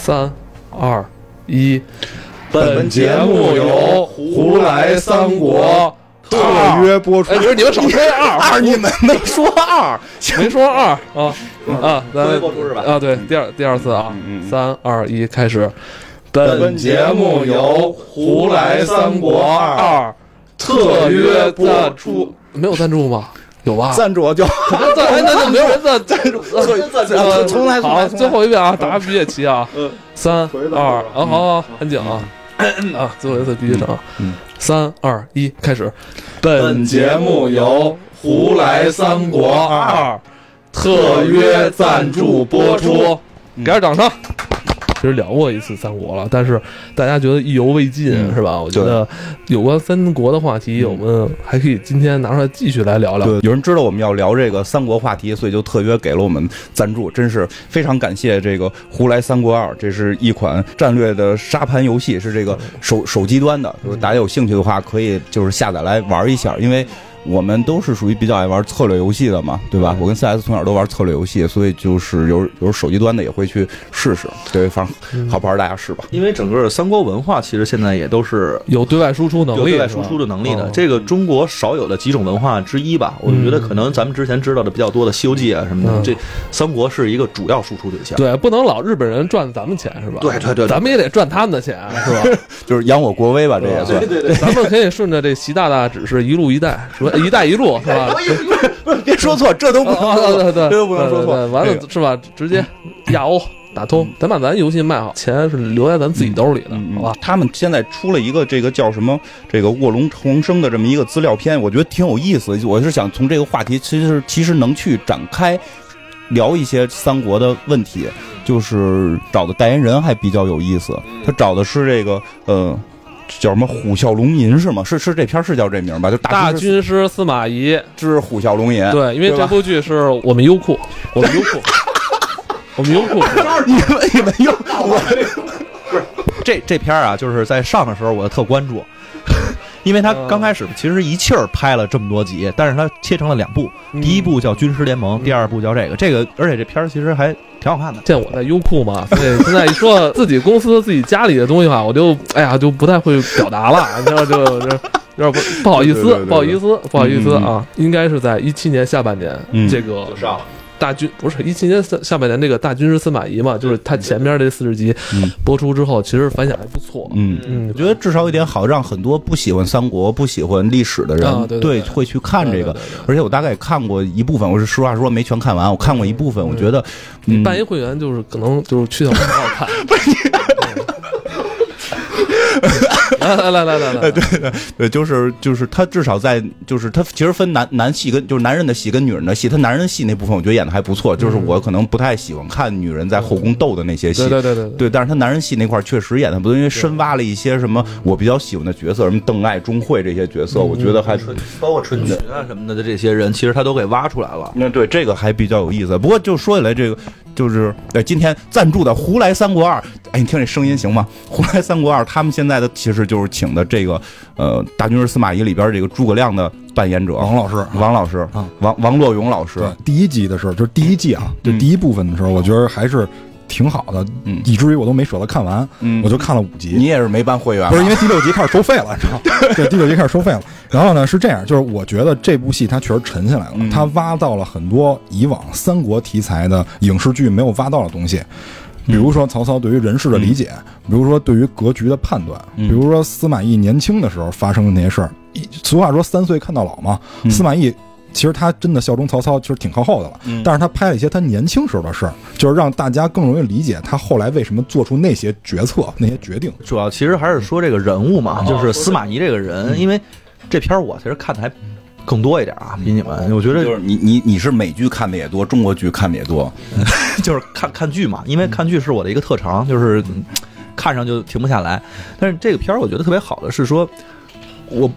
三二一，本节目由胡来三国特约播出。哎，。不是你们少说二。二，你们没说二，没说二。啊啊，咱特别播出是吧？啊，对，第二第二次啊，三二一，开始。本节目由胡来三国二特约播出，没有赞助吗？有吧？赞助就 赞，助，那就没有人赞赞助。呃重来重好，来最后一遍啊，大家必须得齐啊！三二，啊，好好，很紧啊！啊，最后一次必须整啊！三二一，开始。本节目由胡来三国二特约赞助播出。给点掌声。其实聊过一次三国了，但是大家觉得意犹未尽，嗯是吧？我觉得有关三国的话题，我们还可以今天拿出来继续来聊聊。对，有人知道我们要聊这个三国话题，所以就特约给了我们赞助，真是非常感谢这个《胡来三国二》，这是一款战略的沙盘游戏，是这个手手机端的，就是大家有兴趣的话，可以就是下载来玩一下，因为。我们都是属于比较爱玩策略游戏的嘛，对吧？我跟 CS 从小都玩策略游戏，所以就是有有手机端的也会去试试。对，反正好不好大家试吧。因为整个三国文化其实现在也都是有对外输出能力，有对外输出的能力的，嗯这个中国少有的几种文化之一吧。我觉得可能咱们之前知道的比较多的《西游记》啊什么的，嗯这三国是一个主要输出对象。对，不能老日本人赚咱们钱是吧？对对对对咱们也得赚他们的钱是吧？就是扬我国威吧，这也算。对对对，咱们可以顺着这习大大指示一路一带，什么“一带一路”是吧？别说错，这都不能啊，说错，对对对，这都不能说错。完了是吧？直接亚欧打通，咱把咱游戏卖好，钱是留在咱自己兜里的，嗯好吧？他们现在出了一个这个叫什么这个卧龙重生的这么一个资料片，我觉得挺有意思。我是想从这个话题，其实其实能去展开聊一些三国的问题。就是找的代言人还比较有意思，他找的是这个呃。叫什么虎啸龙吟是吗？是是这片儿是叫这名吧？就大军军师司马懿，之虎啸龙吟。对，因为这部剧是我们优酷，我们优酷，我们优酷，你们你们又我这这片儿啊，就是在上的时候我特关注，因为他刚开始其实一气儿拍了这么多集，但是他切成了两部，嗯第一部叫《军师联盟》，第二部叫这个。这个，而且这片儿其实还挺好看的。见我在优酷嘛，所以现在一说自己公司、自己家里的东西吧，我就哎呀就不太会表达了，你知道就就有点不不好意思不好意思，不好意思啊，应该是在一七年下半年嗯。这个就上了，大军不是一七年下下半年那个大军师司马懿嘛，就是他前面这四十集嗯。播出之后，其实反响还不错。嗯。嗯。我觉得至少一点好，让很多不喜欢三国、不喜欢历史的人，啊对对对会去看这个。而且我大概看过一部分，我是实话说没全看完，我看过一部分，我觉得，办一会员就是可能就是去的不好看。来来来来来对，对对，就是就是他至少在就是他其实分男男戏跟就是男人的戏跟女人的戏，他男人的戏那部分我觉得演的还不错，就是我可能不太喜欢看女人在后宫斗的那些戏，对对对对对，但是他男人戏那块确实演的不错，因为深挖了一些什么我比较喜欢的角色，什么邓艾、钟会这些角色，我觉得还包括春群啊什么的的这些人，其实他都给挖出来了。那对这个还比较有意思。不过就说起来，这个就是呃，今天赞助的《胡来三国二》，哎，你听这声音行吗？《胡来三国二》他们现在的其实就是请的这个呃《大军师司马懿》里边这个诸葛亮的扮演者王老师王老师啊，王王洛勇老师，第一集的时候，就是第一季啊，就嗯第一部分的时候，我觉得还是挺好的，嗯以至于我都没舍得看完，嗯我就看了五集。你也是没办会员，不是因为第六集开始收费了，你知道吗？对，第六集开始收费了。然后呢，是这样，就是我觉得这部戏它确实沉下来了，嗯它挖到了很多以往三国题材的影视剧没有挖到的东西。比如说曹操对于人事的理解，比如说对于格局的判断，嗯比如说司马懿年轻的时候发生的那些事儿。俗话说三岁看到老嘛，嗯司马懿其实他真的效忠曹操，其实挺靠后的了。嗯但是他拍了一些他年轻时候的事儿，就是让大家更容易理解他后来为什么做出那些决策、那些决定。主要其实还是说这个人物嘛，就是司马懿这个人，因为这片儿我其实看的还更多一点啊，比你们，我觉得就是你你你是美剧看的也多，中国剧看的也多，就是看看剧嘛，因为看剧是我的一个特长，就是嗯看上就停不下来。但是这个片儿我觉得特别好的是说，我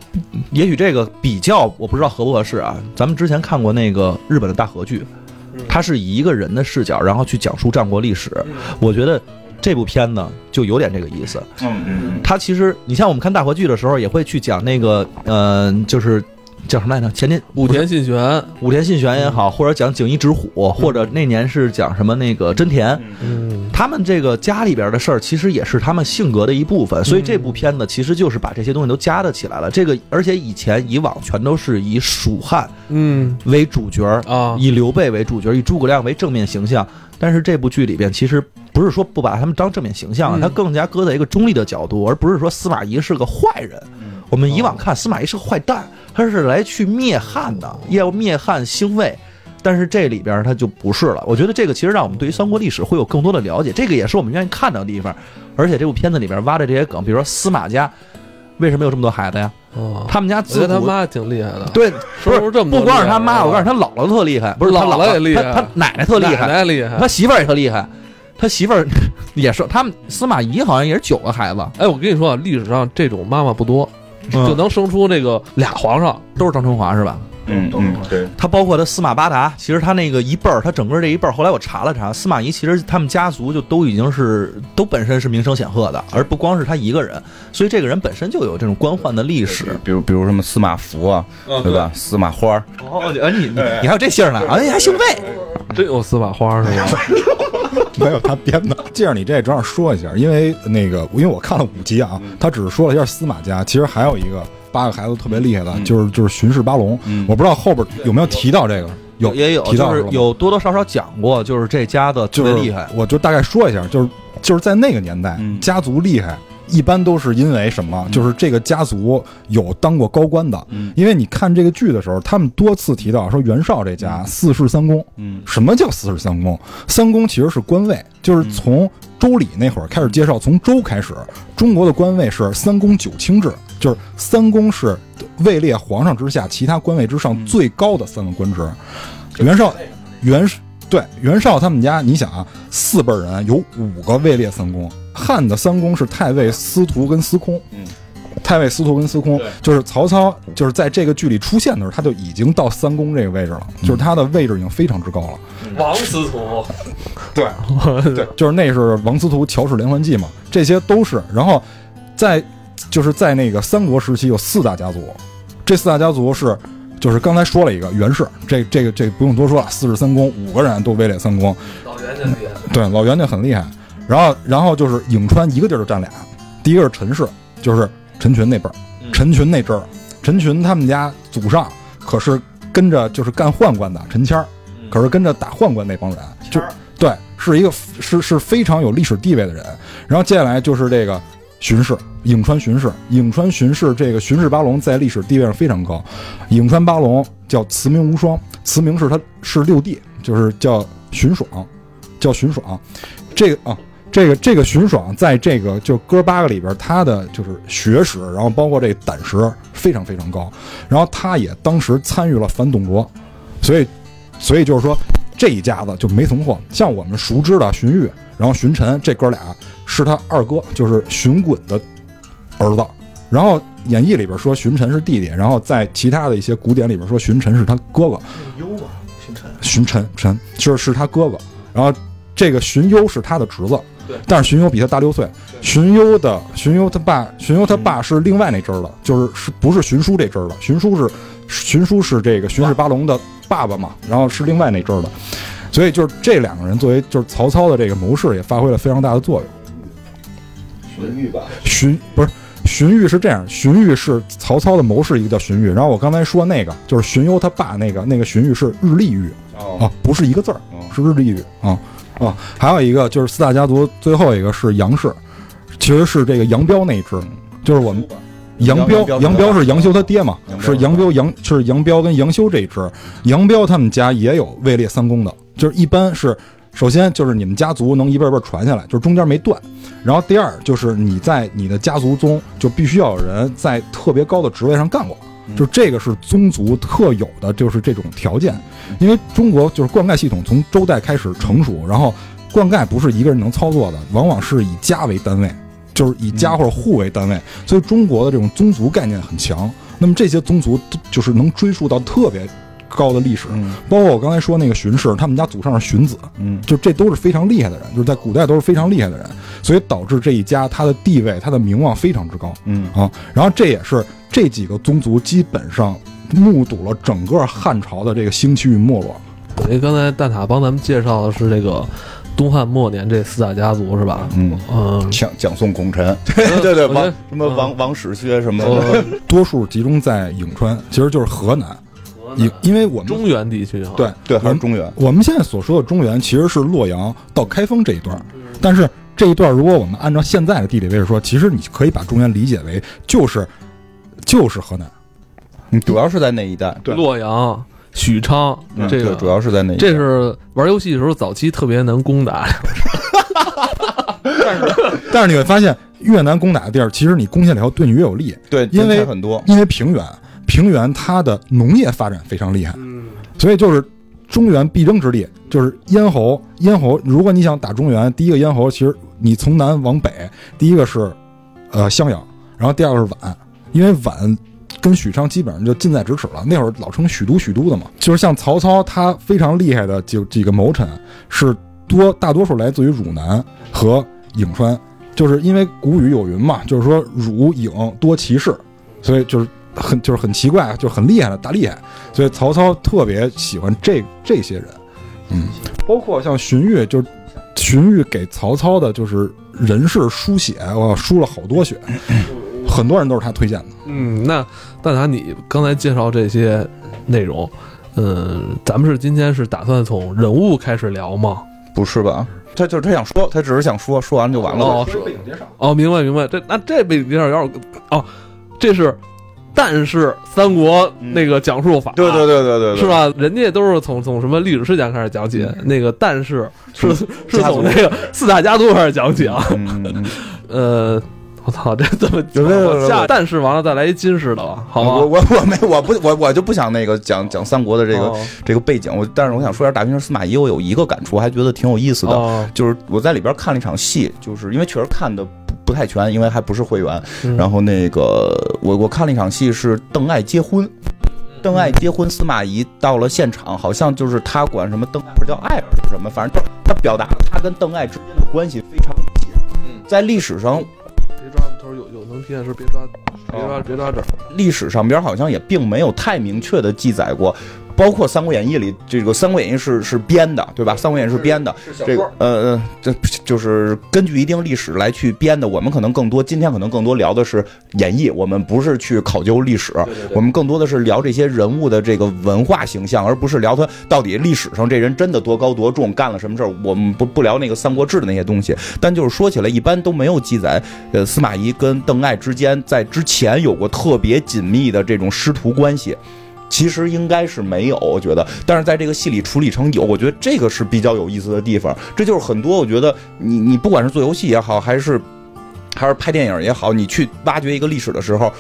也许这个比较我不知道合不合适啊。咱们之前看过那个日本的大和剧，它是以一个人的视角，然后去讲述战国历史。我觉得这部片呢就有点这个意思。嗯嗯它其实你像我们看大河剧的时候，也会去讲那个呃，就是叫什么来着？前年武田信玄，武田信玄也好，或者讲景衣直虎，或者那年是讲什么那个真田，嗯，他们这个家里边的事儿，其实也是他们性格的一部分。所以这部片子其实就是把这些东西都加的起来了。这个而且以前以往全都是以蜀汉嗯为主角，啊，以刘备为主角，以诸葛亮为正面形象。但是这部剧里边其实不是说不把他们当正面形象，嗯他更加搁在一个中立的角度，而不是说司马懿是个坏人。我们以往看司马懿是个坏蛋，他是来去灭汉的，要灭汉兴魏。但是这里边他就不是了。我觉得这个其实让我们对于三国历史会有更多的了解，这个也是我们愿意看到的地方。而且这部片子里边挖的这些梗，比如说司马家为什么有这么多孩子呀？哦，他们家我觉自他妈挺厉害的，对，不是这么不光是他妈，我告诉你，他姥姥特厉害，不是他姥姥也厉害他他奶奶特厉奶害，奶厉害他。媳妇儿也特厉害，他媳妇儿 也是，他们司马懿好像也是九个孩子，哎，我跟你说啊，历史上这种妈妈不多，嗯就能生出这个俩皇上。都是张春华是吧？嗯嗯，对，他包括他司马八达，其实他那个一辈儿，他整个这一辈儿，后来我查了查，司马懿其实他们家族就都已经是都本身是名声显赫的，而不光是他一个人，所以这个人本身就有这种官宦的历史。比如比如什么司马孚啊，对吧？司马花儿，哦，哎你你你还有这姓儿呢？哎，还姓魏，真有司马花是吧？没有他编的。借着你这，正好说一下，因为那个，因为我看了五集啊，他只是说了一下司马家，其实还有一个八个孩子特别厉害的，就是就是巡视八龙。嗯我不知道后边有没有提到这个，有也有，就是有多多少少讲过，就是这家的特别厉害。我就大概说一下，就是就是在那个年代，嗯家族厉害。一般都是因为什么？就是这个家族有当过高官的，嗯。因为你看这个剧的时候，他们多次提到说袁绍这家四世三公，嗯。什么叫四世三公？三公其实是官位，就是从周礼那会儿开始介绍，从周开始，中国的官位是三公九卿制，就是三公是位列皇上之下，其他官位之上最高的三个官职。袁绍，袁对袁绍他们家，你想啊，四辈人有五个位列三公，汉的三公是太尉、司徒跟司空。嗯太尉、司徒跟司空，就是曹操，就是在这个剧里出现的时候，他就已经到三公这个位置了，就是他的位置已经非常之高了。王司徒，对，对，就是那是王司徒乔氏连环计嘛，这些都是。然后在就是在那个三国时期有四大家族，这四大家族是就是刚才说了一个袁氏，这这个这不用多说了，四世三公，五个人都位列三公，老袁家厉害。对，老袁家很厉害。然后然后就是颍川一个地儿就占俩，第一个是陈氏，就是陈群那辈儿，陈群那阵儿，陈群他们家祖上可是跟着就是干宦官的陈谦儿，可是跟着打宦官那帮人，就对，是一个是是非常有历史地位的人。然后接下来就是这个巡氏，颍川巡氏，颍川巡氏这个巡氏八龙在历史地位上非常高。颍川八龙叫慈明无双，慈明是他是六弟，就是叫荀爽，叫荀爽。这个啊，这个这个荀爽在这个就哥八个里边，他的就是学识，然后包括这个胆识非常非常高。然后他也当时参与了反董卓，所以所以就是说这一家子就没存货。像我们熟知的荀彧，然后荀臣这哥俩是他二哥，就是荀滚的儿子。然后演义里边说荀臣是弟弟，然后在其他的一些古典里边说荀臣是他哥哥。优啊，姓陈。荀臣臣就是是他哥哥，然后这个荀攸是他的侄子，对但是荀攸比他大六岁。荀攸的荀攸他爸，荀攸他爸是另外那支儿的，就是是不是荀叔这支儿的？荀叔是荀叔是这个荀氏八龙的爸爸嘛，然后是另外那支儿的，所以就是这两个人作为就是曹操的这个谋士也发挥了非常大的作用。荀彧吧，荀不是荀彧是这样，荀彧是曹操的谋士，一个叫荀彧，然后我刚才说那个就是荀攸他爸那个那个荀彧是日历彧哦啊，不是一个字儿。哦是日历彧啊啊，还有一个就是四大家族最后一个是杨氏，其实是这个杨彪那一支，就是我们杨彪杨杨彪是杨修他爹嘛是杨彪杨是杨彪跟杨修这一支，杨彪他们家也有位列三公的，就是一般是。首先就是你们家族能一辈儿辈传下来，就是中间没断。然后第二就是你在你的家族中就必须要有人在特别高的职位上干过，就这个是宗族特有的，就是这种条件。因为中国就是灌溉系统从周代开始成熟，然后灌溉不是一个人能操作的，往往是以家为单位，就是以家或者户为单位，所以中国的这种宗族概念很强。那么这些宗族就是能追溯到特别高的历史，嗯包括我刚才说那个荀氏，他们家祖上是荀子，嗯就这都是非常厉害的人，就是在古代都是非常厉害的人，所以导致这一家他的地位、他的名望非常之高。嗯啊，然后这也是这几个宗族基本上目睹了整个汉朝的这个兴起与没落。所以刚才蛋塔帮咱们介绍的是这个东汉末年这四大家族是吧？嗯，嗯，蒋蒋宋孔陈，对对对，王什么王王史薛什么多数集中在颍川，其实就是河南。因因为我们中原地区啊，对对，还是中原。我们现在所说的中原，其实是洛阳到开封这一段儿。但是这一段儿，如果我们按照现在的地理位置说，其实你可以把中原理解为就是就是河南。你主要是在那一带，对洛阳、许昌嗯这个对主要是在那一带。这是玩游戏的时候早期特别能攻打，但是但是你会发现，越难攻打的地儿，其实你攻下来以后对你越有利，对，因为很多，因为平原，平原它的农业发展非常厉害，嗯，所以就是中原必争之地，就是咽喉。咽喉，如果你想打中原，第一个咽喉，其实你从南往北，第一个是呃襄阳，然后第二个是宛，因为宛跟许昌基本上就近在咫尺了。那会儿老称许都许都的嘛，就是像曹操他非常厉害的几几个谋臣是多大多数来自于汝南和颍川，就是因为古语有云嘛，就是说汝颍多奇士，所以就是很就是很奇怪，就是很厉害的大厉害。所以曹操特别喜欢这这些人，嗯，包括像荀彧，就是荀彧给曹操的就是人事书写，我输了好多血，很多人都是他推荐的。嗯，那大拿，你刚才介绍这些内容，嗯，咱们是今天是打算从人物开始聊吗？不是吧？他就是他想说，他只是想说，说完就完了。哦，是背景介绍，哦，明白明白。这那这背景介绍有点哦，这是但是三国那个讲述法，对对对对对，对是？吧？人家都是从从什么历史事件开始讲起，那个但是是是从那个四大家族开始讲起啊。嗯嗯嗯，呃，我操，这怎么对对对对我下但是完了再来一金氏的吧？好我吧？我我没我不我我就不想那个讲讲三国的这个哦这个背景，我但是我想说一下大平司马懿，我有一个感触，还觉得挺有意思的，哦，就是我在里边看了一场戏，就是因为确实看的不不太全，因为还不是会员。嗯然后那个我我看了一场戏是邓艾结婚，邓艾结婚，司马懿到了现场，好像就是他管什么邓艾不是叫艾尔是什么，反正他表达了他跟邓艾之间的关系非常密切。嗯在历史上，别抓头有有能听见是别抓，别抓别抓这儿。历史上边好像也并没有太明确的记载过。包括《三国演义》里，这个《三国演义》是是编的，对吧？《三国演义》是编的，这个呃呃，这就是根据一定历史来去编的。我们可能更多今天可能更多聊的是演义，我们不是去考究历史，我们更多的是聊这些人物的这个文化形象，而不是聊他到底历史上这人真的多高多重，干了什么事儿。我们不不聊那个《三国志》的那些东西，但就是说起来，一般都没有记载，呃，司马懿跟邓艾之间在之前有过特别紧密的这种师徒关系。其实应该是没有，我觉得，但是在这个戏里处理成有，我觉得这个是比较有意思的地方。这就是很多我觉得你你不管是做游戏也好，还是还是拍电影也好，你去挖掘一个历史的时候，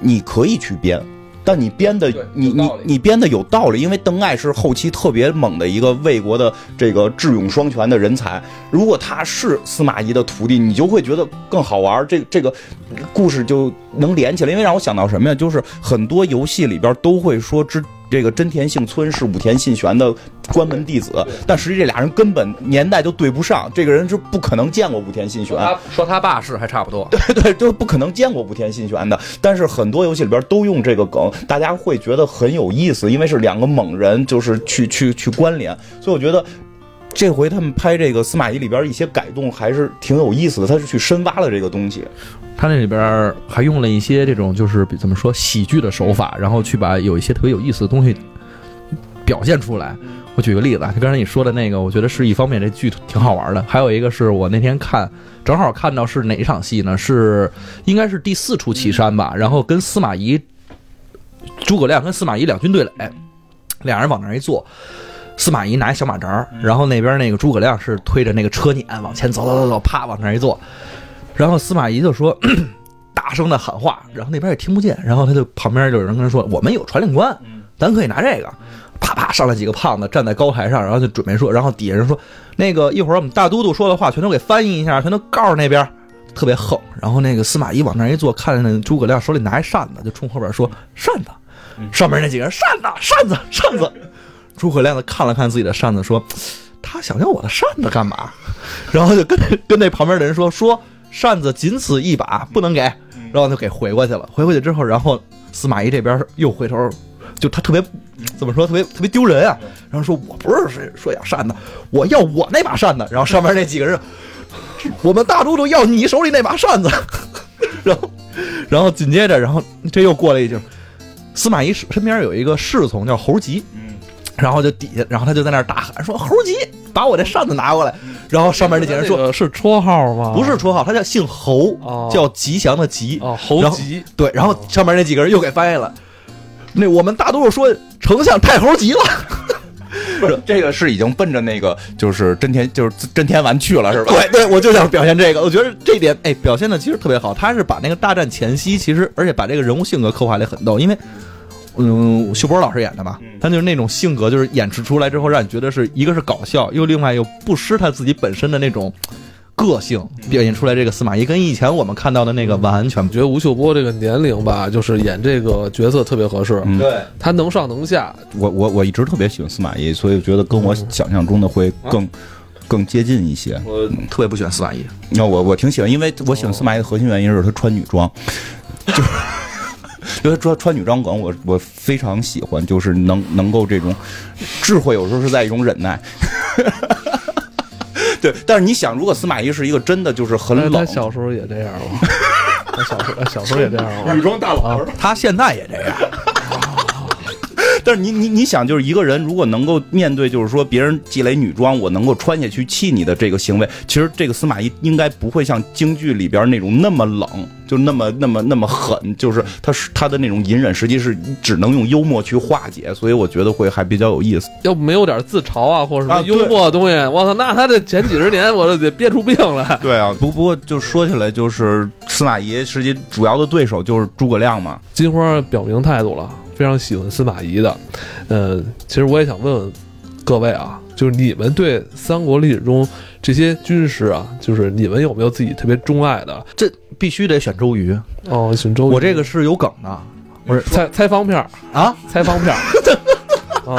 你可以去编。但你编的，你你你编的有道理，因为邓艾是后期特别猛的一个魏国的这个智勇双全的人才。如果他是司马懿的徒弟，你就会觉得更好玩儿，这这个故事就能连起来。因为让我想到什么呀？就是很多游戏里边都会说之这个真田幸村是武田信玄的关门弟子，但实际这俩人根本年代就对不上，这个人是不可能见过武田信玄。他说他爸是还差不多，对对，就是不可能见过武田信玄的。但是很多游戏里边都用这个梗，大家会觉得很有意思，因为是两个猛人，就是去去去关联。所以我觉得这回他们拍这个司马懿里边一些改动还是挺有意思的，他是去深挖了这个东西。他那里边还用了一些这种就是怎么说喜剧的手法，然后去把有一些特别有意思的东西表现出来。我举个例子啊，就刚才你说的那个，我觉得是一方面，这剧挺好玩的。还有一个是我那天看，正好看到是哪一场戏呢？是应该是第四出祁山吧，然后跟司马懿、诸葛亮跟司马懿两军对垒，俩人往那儿一坐。司马懿拿一小马扎儿，然后那边那个诸葛亮是推着那个车辇往前走走走走，啪往那儿一坐，然后司马懿就说 大声的喊话，然后那边也听不见，然后他就旁边就有人跟他说：“我们有传令官，咱可以拿这个。”啪啪上来几个胖子站在高台上，然后就准备说，然后底下人说：“那个一会儿我们大都督说的话全都给翻译一下，全都告诉那边。”特别横，然后那个司马懿往那儿一坐，看见那诸葛亮手里拿一扇子，就冲后边说：“扇子。”上面那几个人扇子，扇子，扇子。诸葛亮看了看自己的扇子，说：“他想要我的扇子干嘛？” 然后就跟跟那旁边的人说：“说扇子仅此一把，不能给。”然后就给回过去了。回过去之后，然后司马懿这边又回头就他特别怎么说，特别特别丢人啊。然后说我不是说说要扇子，我要我那把扇子。然后上面那几个人，我们大都督要你手里那把扇子。然后，然后紧接着，然后这又过了一句，司马懿身边有一个侍从叫侯吉，嗯，然后就底下，然后他就在那儿大喊说：“侯吉，把我这扇子拿过来。”然后上面那几个人说是绰号吗？不是绰号，他叫姓侯，哦叫吉祥的吉。哦，侯然后吉对，然后上面那几个人又给翻译了。那我们大多数说丞相太猴急了，不是 这个是已经奔着那个就是真田就是真田丸去了是吧？对对，我就想表现这个，我觉得这点哎表现的其实特别好。他是把那个大战前夕，其实而且把这个人物性格刻画的很逗，因为嗯，秀波老师演的吧，他就是那种性格，就是演示出来之后，让你觉得是一个是搞笑，又另外又不失他自己本身的那种个性，表现出来这个司马懿跟以前我们看到的那个完全觉得吴秀波这个年龄吧，就是演这个角色特别合适，嗯。对。他能上能下，我我我一直特别喜欢司马懿，所以我觉得跟我想象中的会更、更接近一些。我特别不喜欢司马懿，那我我挺喜欢，因为我喜欢司马懿的核心原因是他穿女装，就 是因为他穿穿女装梗，我我非常喜欢，就是能能够这种智慧，有时候是在一种忍耐。对，但是你想，如果司马懿是一个真的就是很哎冷，他小时候也这样吗？他小时候，小时候也这样吗？装大佬他现在也这样。但是你你你想，就是一个人如果能够面对，就是说别人积累女装，我能够穿下去气你的这个行为，其实这个司马懿应该不会像京剧里边那种那么冷，就那么那么那么狠，就是他是他的那种隐忍，实际是只能用幽默去化解，所以我觉得会还比较有意思。要没有点自嘲啊，或者什么幽默的东西，我操，那他这前几十年我都得憋出病来。对啊，不不过就说起来，就是司马懿实际主要的对手就是诸葛亮嘛。金花表明态度了，非常喜欢司马懿的。呃，其实我也想问问各位啊，就是你们对三国历史中这些军师啊，就是你们有没有自己特别钟爱的？这必须得选周瑜，哦，选周瑜，我这个是有梗的。不是猜猜方片儿，啊。猜方片儿。啊，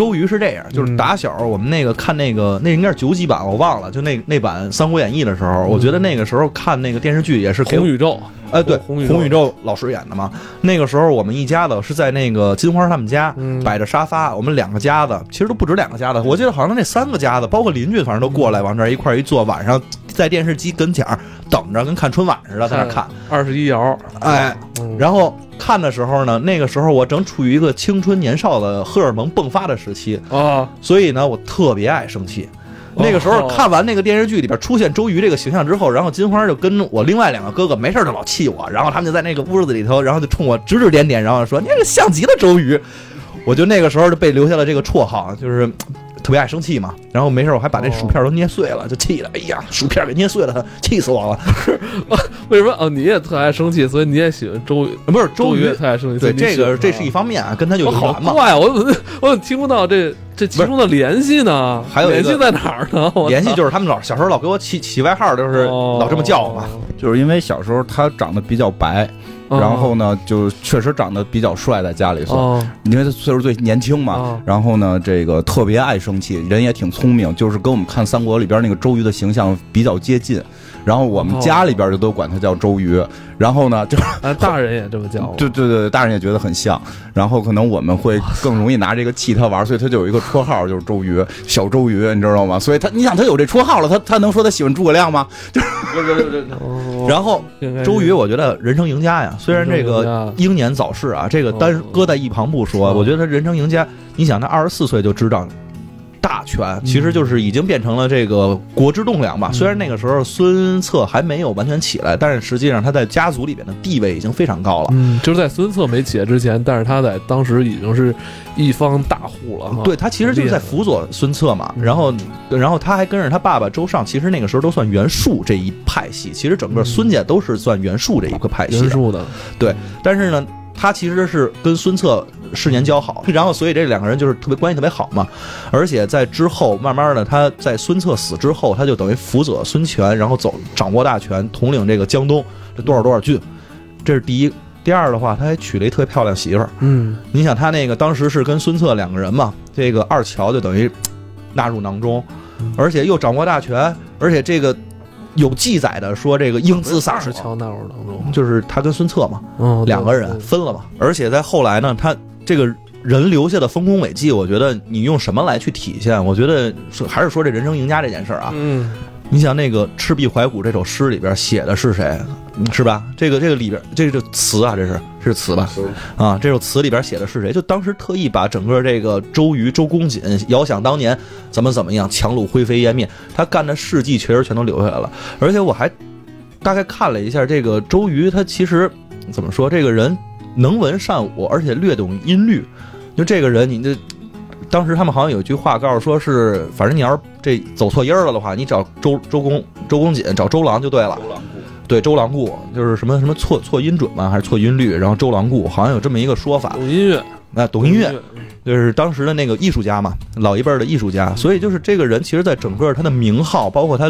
周瑜是这样，就是嗯打小我们那个看那个那应该是九几版，我忘了，就那那版《三国演义》的时候，我觉得那个时候看那个电视剧也是给红宇宙，哎，对，红宇宙。老师演的嘛。那个时候我们一家子是在那个金花他们家嗯。摆着沙发，我们两个家子其实都不止两个家子，我记得好像那三个家子，包括邻居，反正都过来往这儿一块一坐，晚上在电视机跟前等着，跟看春晚似的在那看。二十一爻，哎，嗯。然后看的时候呢，那个时候我正处于一个青春年少的荷尔蒙迸发的时期，啊，所以呢，我特别爱生气。哦那个时候看完那个电视剧里边出现周瑜这个形象之后，然后金花就跟我另外两个哥哥没事就老气我，然后他们就在那个屋子里头，然后就冲我指指点点，然后说你这像极了周瑜。我就那个时候就被留下了这个绰号，就是嘖特别爱生气嘛。然后没事我还把那薯片都捏碎了，就气的，哎呀，薯片给捏碎了，气死我了。为什么？哦，你也特爱生气，所以你也喜欢周瑜。不是周瑜特爱生气，对这个这是一方面啊，跟他有我好缘嘛。怪，我怎么我怎么听不到这这其中的联系呢？还有联系在哪儿呢？联系就是他们老小时候老给我起起外号，就是哦老这么叫我嘛。就是因为小时候他长得比较白，哦然后呢，就确实长得比较帅，在家里算，哦因为他岁数最年轻嘛。哦然后呢，这个特别爱生气，人也挺聪明，就是跟我们看三国里边那个周瑜的形象比较接近。然后我们家里边就都管他叫周瑜。然后呢，就啊，大人也这么叫。对对对，大人也觉得很像。然后可能我们会更容易拿这个气他玩，所以他就有一个绰号，就是周瑜，小周瑜，你知道吗？所以他，你想他有这绰号了，他他能说他喜欢诸葛亮吗？就是然后周瑜，我觉得人生赢家呀。虽然这个英年早逝啊，这个单哦搁在一旁不说，哦我觉得他人生赢家。你想，他二十四岁就执掌大权，其实就是已经变成了这个国之栋梁吧。虽然那个时候孙策还没有完全起来，但是实际上他在家族里边的地位已经非常高了。嗯，就是在孙策没起来之前，但是他在当时已经是一方大户了哈。对他其实就是在辅佐孙策嘛，然后，然后他还跟着他爸爸周尚，其实那个时候都算袁术这一派系，其实整个孙家都是算袁术这一个派系的。袁术的对，但是呢，他其实是跟孙策世年交好，然后所以这两个人就是特别关系特别好嘛。而且在之后，慢慢的他在孙策死之后，他就等于辅佐孙权，然后走掌握大权，统领这个江东这多少多少郡，这是第一。第二的话，他还娶了一特别漂亮媳妇儿。嗯，你想他那个当时是跟孙策两个人嘛，这个二乔就等于 纳入囊中，而且又掌握大权，而且这个有记载的说这个英姿飒爽，乔纳入当中，就是他跟孙策嘛，嗯，两个人分了嘛。而且在后来呢，他这个人留下的丰功伟绩，我觉得你用什么来去体现？我觉得是还是说这人生赢家这件事儿啊。嗯，你想那个《赤壁怀古》这首诗里边写的是谁？是吧？这个这个里边这个词啊，这是是词吧？啊，这首词里边写的是谁？就当时特意把整个这个周瑜、周公瑾，遥想当年怎么怎么样，樯橹灰飞烟灭，他干的事迹确实全都留下来了。而且我还大概看了一下这个周瑜，他其实怎么说？这个人能文善武，而且略懂音律。就这个人，你这当时他们好像有一句话告诉说是，反正你要是这走错音儿了的话，你找周周公周公瑾，找周郎就对了。对，周郎顾就是什么什么错错音准吗？还是错音律？然后周郎顾好像有这么一个说法。懂音乐，那懂音乐，就是当时的那个艺术家嘛，老一辈儿的艺术家。所以就是这个人，其实在整个他的名号，包括他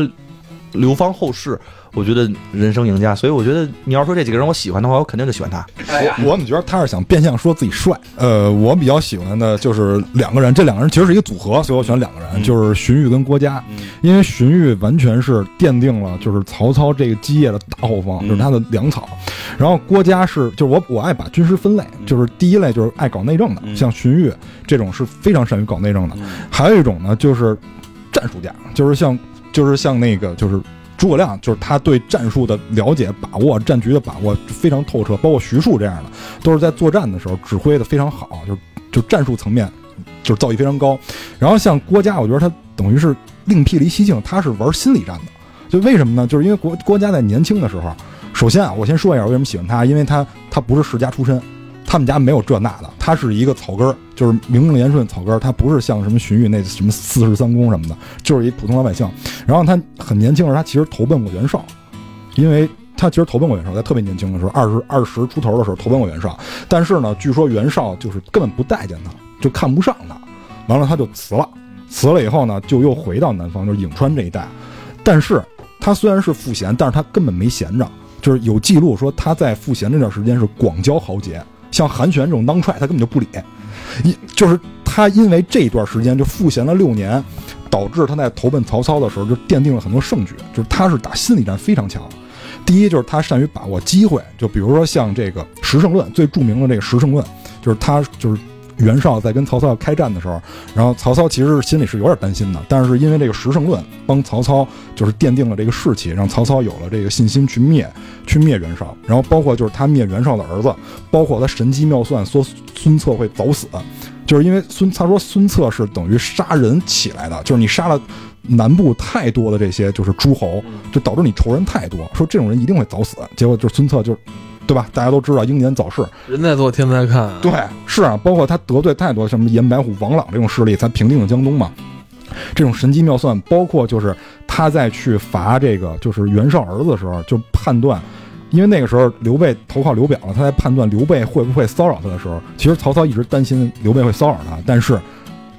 流芳后世，我觉得人生赢家。所以我觉得你要说这几个人我喜欢的话，我肯定就喜欢他。我怎么觉得他是想变相说自己帅？呃，我比较喜欢的就是两个人，这两个人其实是一个组合，所以我选两个人，嗯。就是荀彧跟郭嘉，因为荀彧完全是奠定了就是曹操这个基业的大后方，嗯。就是他的粮草。然后郭嘉是就是我我爱把军师分类，就是第一类就是爱搞内政的，嗯。像荀彧这种是非常善于搞内政的，嗯。还有一种呢就是战术家，就是像就是像那个就是。诸葛亮就是他对战术的了解、把握、战局的把握非常透彻，包括徐庶这样的，都是在作战的时候指挥的非常好，就就战术层面就是造诣非常高。然后像郭嘉，我觉得他等于是另辟了一蹊径，他是玩心理战的。就为什么呢？就是因为郭郭嘉在年轻的时候，首先啊，我先说一下为什么喜欢他，因为他他不是世家出身，他们家没有这那的，他是一个草根儿，就是名正言顺草根儿，他不是像什么荀彧那什么四世三公什么的，就是一普通老百姓。然后他很年轻的时候，他其实投奔过袁绍，因为他其实投奔过袁绍，在特别年轻的时候，二十二十出头的时候投奔过袁绍。但是呢，据说袁绍就是根本不待见他，就看不上他，完了他就辞了，辞了以后呢，就又回到南方，就是颍川这一带。但是他虽然是赋闲，但是他根本没闲着，就是有记录说他在赋闲这段时间是广交豪杰，像韩玄这种当踹他根本就不理，一就是他因为这段时间就赋闲了六年，导致他在投奔曹操的时候就奠定了很多胜局，就是他是打心理战非常强。第一就是他善于把握机会，就比如说像这个十胜论最著名的这个十胜论，就是他就是袁绍在跟曹操开战的时候，然后曹操其实心里是有点担心的，但是因为这个十胜论帮曹操就是奠定了这个士气，让曹操有了这个信心去灭去灭袁绍，然后包括就是他灭袁绍的儿子，包括他神机妙算说孙策会早死，就是因为孙他说孙策是等于杀人起来的，就是你杀了南部太多的这些就是诸侯，就导致你仇人太多，说这种人一定会早死，结果就是孙策就。对吧？大家都知道英年早逝，人在做天在看，对，是啊，包括他得罪太多什么严白虎、王朗这种势力，才平定了江东嘛。这种神机妙算，包括就是他在去罚这个就是袁绍儿子的时候，就判断，因为那个时候刘备投靠刘表了，他在判断刘备会不会骚扰他的时候，其实曹操一直担心刘备会骚扰他，但是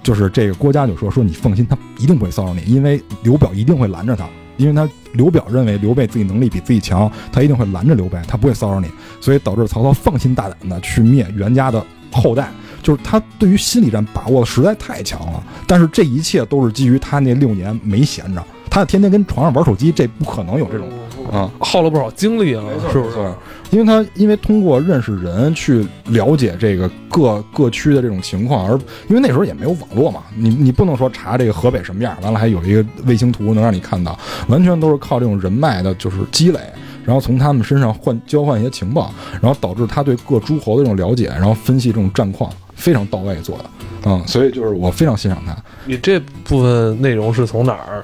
就是这个郭嘉就说说你放心，他一定不会骚扰你，因为刘表一定会拦着他，因为他刘表认为刘备自己能力比自己强，他一定会拦着刘备，他不会骚扰你，所以导致曹操放心大胆的去灭袁家的后代。就是他对于心理战把握的实在太强了，但是这一切都是基于他那六年没闲着，他天天跟床上玩手机，这不可能有这种啊。耗了不少精力啊，是不是？因为他因为通过认识人去了解这个各各区的这种情况，而因为那时候也没有网络嘛，你你不能说查这个河北什么样，完了还有一个卫星图能让你看到，完全都是靠这种人脉的，就是积累，然后从他们身上换交换一些情报，然后导致他对各诸侯的这种了解，然后分析这种战况非常到位做的，嗯，所以就是我非常欣赏他。你这部分内容是从哪儿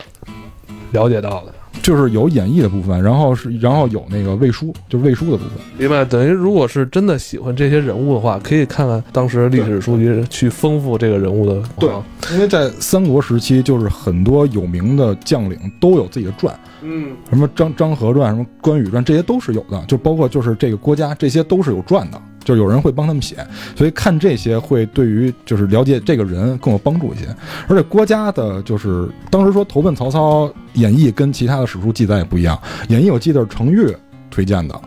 了解到的？就是有演绎的部分，然后是然后有那个魏书，就是魏书的部分。明白，等于如果是真的喜欢这些人物的话，可以看看当时历史书籍，去丰富这个人物的。对，因为在三国时期，就是很多有名的将领都有自己的传，嗯，什么张张合传、什么关羽传，这些都是有的。就包括就是这个郭嘉，这些都是有传的，就有人会帮他们写，所以看这些会对于就是了解这个人更有帮助一些。而且郭嘉的就是当时说投奔曹操，演义跟其他的史书记载也不一样，演义我记得是程昱推荐的。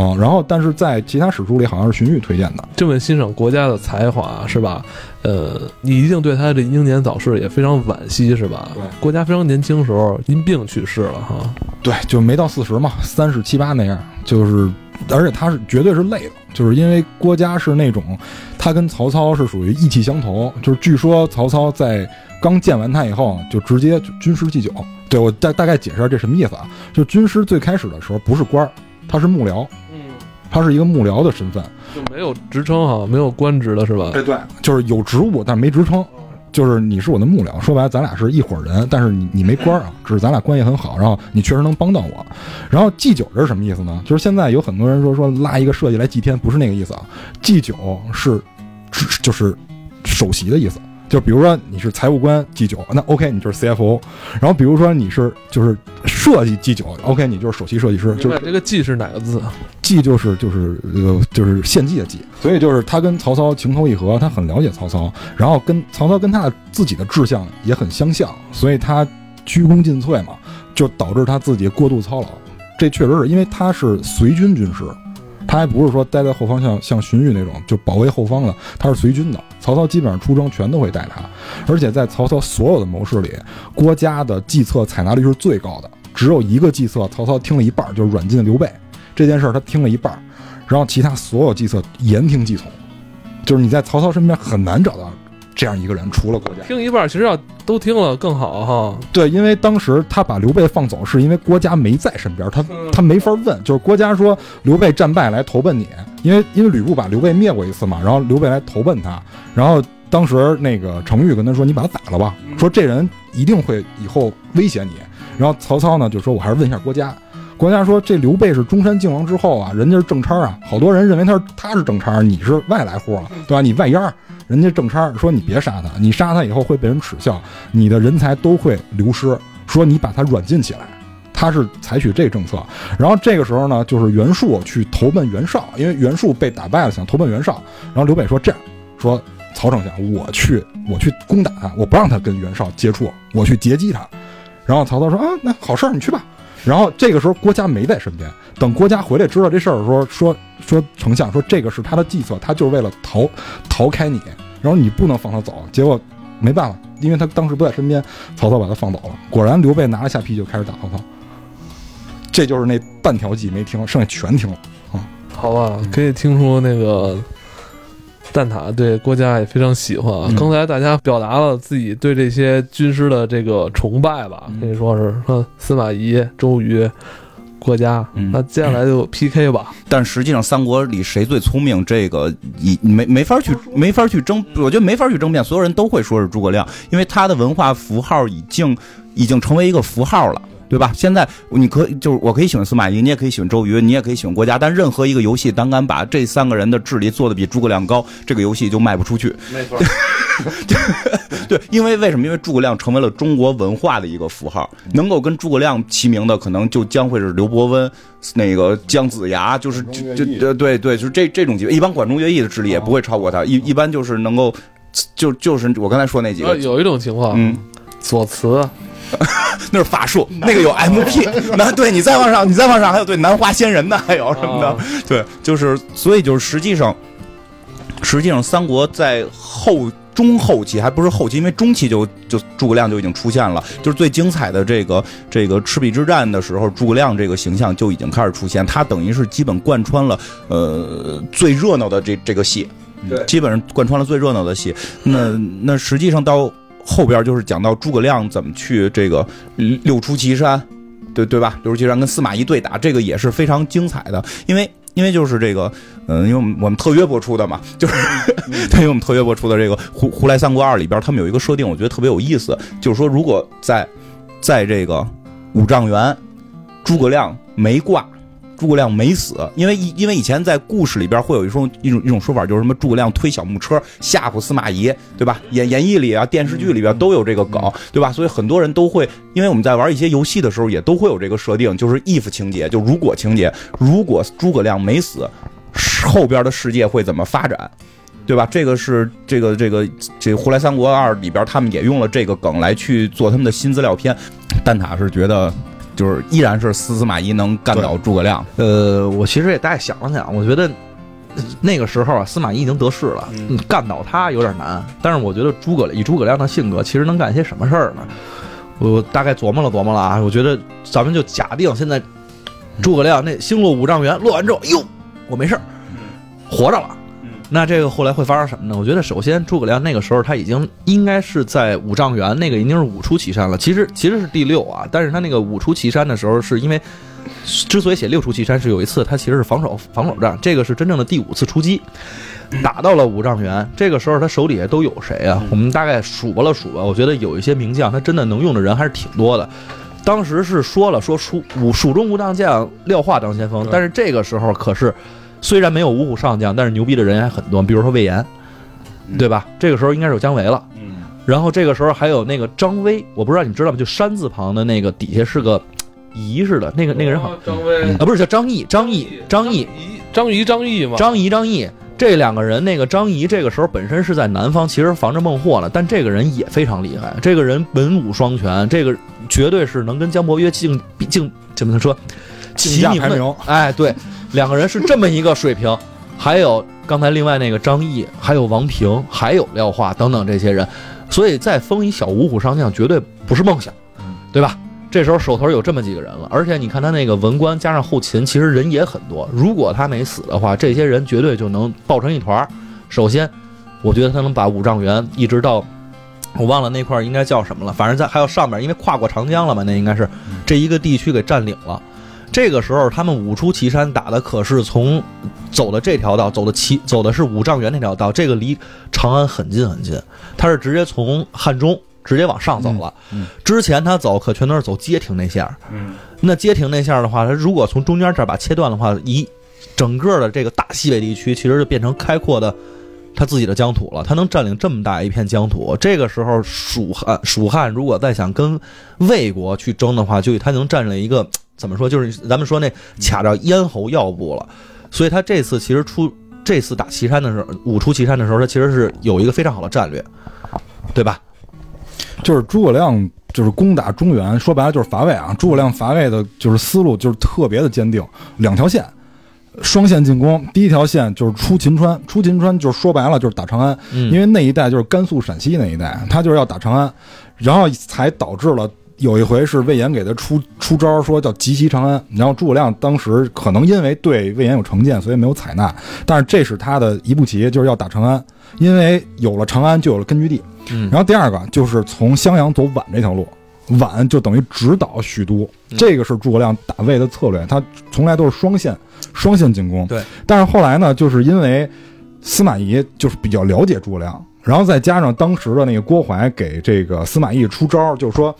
啊。然后，但是在其他史书里好像是荀彧推荐的。这么欣赏国家的才华是吧？呃，你一定对他这英年早逝也非常惋惜是吧？对国家非常年轻时候因病去世了哈。对，就没到四十嘛，三十七八那样，就是，而且他是绝对是累的，就是因为郭嘉是那种，他跟曹操是属于意气相投，就是据说曹操在刚见完他以后，就直接就军师祭酒。对我大大概解释下这什么意思啊？就军师最开始的时候不是官儿，他是幕僚，嗯，他是一个幕僚的身份，就没有职称哈，没有官职的是吧？对，就是有职务但没职称。就是你是我的幕僚，说白了，咱俩是一伙人，但是你你没官儿啊，只是咱俩关系很好，然后你确实能帮到我。然后祭酒这是什么意思呢？就是现在有很多人说说拉一个设计来祭天，不是那个意思啊。祭酒是只就是首席的意思，就比如说你是财务官祭酒，那 OK 你就是 CFO。然后比如说你是就是设计祭酒，OK 你就是首席设计师，就是这个“祭”是哪个字？祭就是就是呃就是献祭的祭，所以就是他跟曹操情投意合，他很了解曹操，然后跟曹操跟他的自己的志向也很相像，所以他鞠躬尽瘁嘛，就导致他自己过度操劳。这确实是因为他是随军军师，他还不是说待在后方像像荀彧那种就保卫后方的，他是随军的。曹操基本上出征全都会带他，而且在曹操所有的谋士里，郭嘉的计策采纳率是最高的，只有一个计策曹操听了一半，就是软禁刘备。这件事儿他听了一半，然后其他所有计策言听计从，就是你在曹操身边很难找到这样一个人，除了郭嘉。听一半，其实要都听了更好哈。对，因为当时他把刘备放走，是因为郭嘉没在身边，他嗯他没法问。就是郭嘉说刘备战败来投奔你，因为因为吕布把刘备灭过一次嘛，然后刘备来投奔他，然后当时那个程昱跟他说：“你把他宰了吧，说这人一定会以后威胁你。”然后曹操呢就说：“我还是问一下郭嘉。”郭嘉说：“这刘备是中山靖王之后啊，人家是正差啊，好多人认为他是他是正差，你是外来户啊，对吧？你外烟儿，人家正差说你别杀他，你杀他以后会被人耻笑，你的人才都会流失。说你把他软禁起来，他是采取这个政策。然后这个时候呢，就是袁术去投奔袁绍，因为袁术被打败了，想投奔袁绍。然后刘备说这样说，曹丞相，我去我去攻打他，我不让他跟袁绍接触，我去截击他。然后曹操说啊，那好事儿，你去吧。然后这个时候郭嘉没在身边，等郭嘉回来知道这事儿的时候，说说丞相说这个是他的计策，他就是为了逃逃开你，然后你不能放他走。结果没办法，因为他当时不在身边，曹操把他放走了。果然刘备拿了下邳就开始打曹操，这就是那半条计没听，剩下全听了。好吧，可以听出那个蛋挞对郭嘉也非常喜欢啊。嗯刚才大家表达了自己对这些军师的这个崇拜吧，嗯可以说是说司马懿、周瑜、郭嘉。嗯那接下来就 PK 吧。但实际上，三国里谁最聪明，这个已没没法去没法去争，我觉得没法去争辩，所有人都会说是诸葛亮，因为他的文化符号已经已经成为一个符号了。对吧？现在你可以就是我可以喜欢司马懿，你也可以喜欢周瑜，你也可以喜欢郭嘉，但任何一个游戏，胆敢把这三个人的智力做的比诸葛亮高，这个游戏就卖不出去。没错，对，因为为什么？因为诸葛亮成为了中国文化的一个符号，能够跟诸葛亮齐名的，可能就将会是刘伯温、那个姜子牙，就是就就呃对对，就是这这种级别。一般管仲乐毅的智力也不会超过他，一一般就是能够，就就是我刚才说那几个，呃有一种情况，嗯，左慈 那是法术，那个有 MP，那对你再往上，你再往上还有对南华仙人呢，还有什么的，啊对，就是所以就是实际上，实际上三国在后中后期还不是后期，因为中期就就诸葛亮就已经出现了，就是最精彩的这个这个赤壁之战的时候，诸葛亮这个形象就已经开始出现，他等于是基本贯穿了呃最热闹的这这个戏，对。基本上贯穿了最热闹的戏。那那实际上到后边就是讲到诸葛亮怎么去这个六出祁山，对对吧？六出祁山跟司马懿对打，这个也是非常精彩的，因为。因为就是这个，嗯、因为我们我们特约播出的嘛，就是 对，因为我们特约播出的这个《胡胡来三国二》里边，他们有一个设定，我觉得特别有意思，就是说，如果在在这个五丈原，诸葛亮没挂，诸葛亮没死，因为因为以前在故事里边会有一种一种一种说法，就是什么诸葛亮推小木车吓唬司马懿，对吧？演演义里啊，电视剧里边都有这个梗，对吧？所以很多人都会，因为我们在玩一些游戏的时候，也都会有这个设定，就是 if 情节，就如果情节，如果诸葛亮没死，后边的世界会怎么发展？对吧？这个是这个这个这个《胡来三国二》里边，他们也用了这个梗来去做他们的新资料片。蛋挞是觉得就是依然是司司马懿能干倒诸葛亮。呃，我其实也大概想了想，我觉得呃那个时候啊，司马懿已经得势了，嗯嗯干倒他有点难。但是我觉得诸葛以诸葛亮的性格，其实能干些什么事儿呢？我大概琢磨了琢磨了啊，我觉得咱们就假定现在诸葛亮那星落五丈原落完之后，哟，我没事儿，活着了。那这个后来会发生什么呢？我觉得首先诸葛亮那个时候他已经应该是在五丈原，那个已经是五出祁山了。其实其实是第六啊，但是他那个五出祁山的时候，是因为之所以写六出祁山，是有一次他其实是防守防守战，这个是真正的第五次出击，打到了五丈原。这个时候他手底下都有谁啊？我们大概数吧了数吧，我觉得有一些名将，他真的能用的人还是挺多的。当时是说了说蜀武蜀中无当将，廖化当先锋，但是这个时候可是虽然没有五虎上将，但是牛逼的人还很多，比如说魏延，对吧？这个时候应该是有姜维了。嗯，然后这个时候还有那个张威，我不知道你们知道吗？就山字旁的那个底下是个仪似的，那个那个人好张威、啊，不是叫张毅，张毅，张毅，张仪、张毅嘛，张仪，张毅。这两个人，那个张仪这个时候本身是在南方，其实防着孟获了，但这个人也非常厉害，这个人文武双全，这个绝对是能跟姜伯约竞竞怎么说竞。价排名，哎，对，两个人是这么一个水平。还有刚才另外那个张毅，还有王平，还有廖化等等这些人，所以再封一小五虎上将绝对不是梦想，对吧？这时候手头有这么几个人了，而且你看他那个文官加上后勤，其实人也很多。如果他没死的话，这些人绝对就能抱成一团儿。首先，我觉得他能把五丈原一直到我忘了那块儿应该叫什么了，反正在还有上面，因为跨过长江了嘛，那应该是这一个地区给占领了。这个时候，他们五出祁山打的可是从走的这条道，走的祁走的是五丈原那条道，这个离长安很近很近。他是直接从汉中直接往上走了。嗯嗯之前他走可全都是走街亭那线儿。嗯，那街亭那线儿的话，他如果从中间这儿把切断的话，一整个的这个大西北地区其实就变成开阔的他自己的疆土了。他能占领这么大一片疆土，这个时候蜀汉蜀汉如果再想跟魏国去争的话，就他能占领一个怎么说，就是咱们说那卡着咽喉要部了。所以他这次其实出这次打岐山的时候，五出岐山的时候，他其实是有一个非常好的战略，对吧？就是诸葛亮就是攻打中原，说白了就是伐魏啊。诸葛亮伐魏的就是思路就是特别的坚定，两条线，双线进攻。第一条线就是出秦川，出秦川就是说白了就是打长安，嗯因为那一带就是甘肃、陕西那一带，他就是要打长安，然后才导致了。有一回是魏延给他出出招，说叫急袭长安，然后诸葛亮当时可能因为对魏延有成见，所以没有采纳。但是这是他的一步棋，就是要打长安，因为有了长安就有了根据地。嗯然后第二个就是从襄阳走宛这条路，宛就等于直捣许都，嗯这个是诸葛亮打魏的策略，他从来都是双线双线进攻。对，但是后来呢，就是因为司马懿就是比较了解诸葛亮，然后再加上当时的那个郭淮给这个司马懿出招，就是说。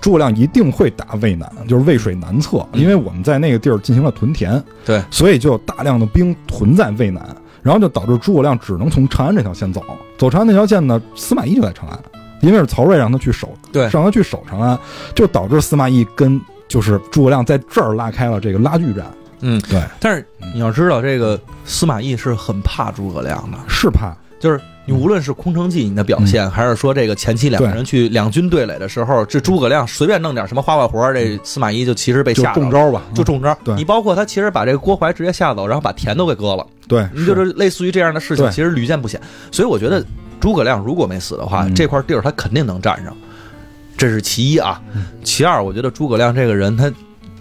诸葛亮一定会打渭南，就是渭水南侧，因为我们在那个地儿进行了屯田，对，所以就有大量的兵屯在渭南，然后就导致诸葛亮只能从长安这条线走。走长安那条线呢，司马懿就在长安，因为是曹睿让他去守，对。让他去守长安，就导致司马懿跟就是诸葛亮在这儿拉开了这个拉锯战。嗯，对，但是你要知道，这个司马懿是很怕诸葛亮的，是怕，就是你无论是空城计你的表现，还是说这个前期两个人去两军对垒的时候，这诸葛亮随便弄点什么花花活，这司马懿就其实被吓着了。中招吧，就中招，对你包括他其实把这个郭淮直接吓走，然后把田都给割了，对，你就是类似于这样的事情，其实屡见不鲜。所以我觉得诸葛亮如果没死的话，嗯这块地儿他肯定能占上，这是其一啊。嗯其二，我觉得诸葛亮这个人，他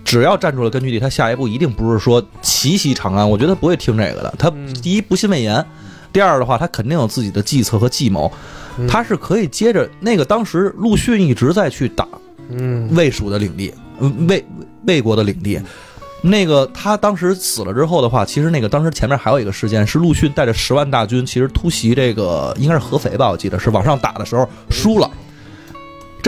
只要站住了根据地，他下一步一定不是说奇袭长安，我觉得他不会听这个的。他嗯第一不信魏延，第二的话，他肯定有自己的计策和计谋，嗯他是可以接着那个当时陆逊一直在去打嗯魏蜀的领地，呃魏魏国的领地。那个他当时死了之后的话，其实那个当时前面还有一个事件，是陆逊带着十万大军，其实突袭这个应该是合肥吧，我记得是往上打的时候输了。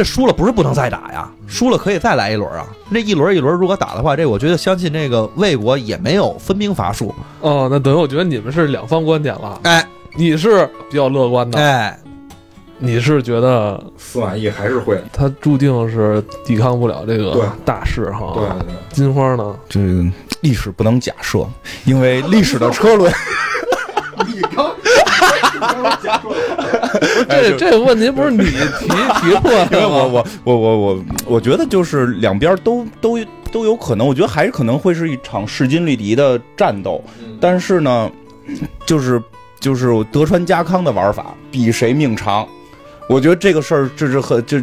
这输了不是不能再打呀，输了可以再来一轮啊。这一轮一轮如果打的话，这我觉得相信这个魏国也没有分兵伐术。哦，那等于我觉得你们是两方观点了。哎你是比较乐观的，哎，你是觉得司马懿还是会，他注定是抵抗不了这个大势哈。对，金花呢？这历史不能假设，因为历史的车轮。这这个问题不是你提提出来的吗？因为我我我我我我觉得就是两边都都都有可能，我觉得还是可能会是一场势均力敌的战斗，但是呢，就是就是德川家康的玩法，比谁命长。我觉得这个事儿这是很就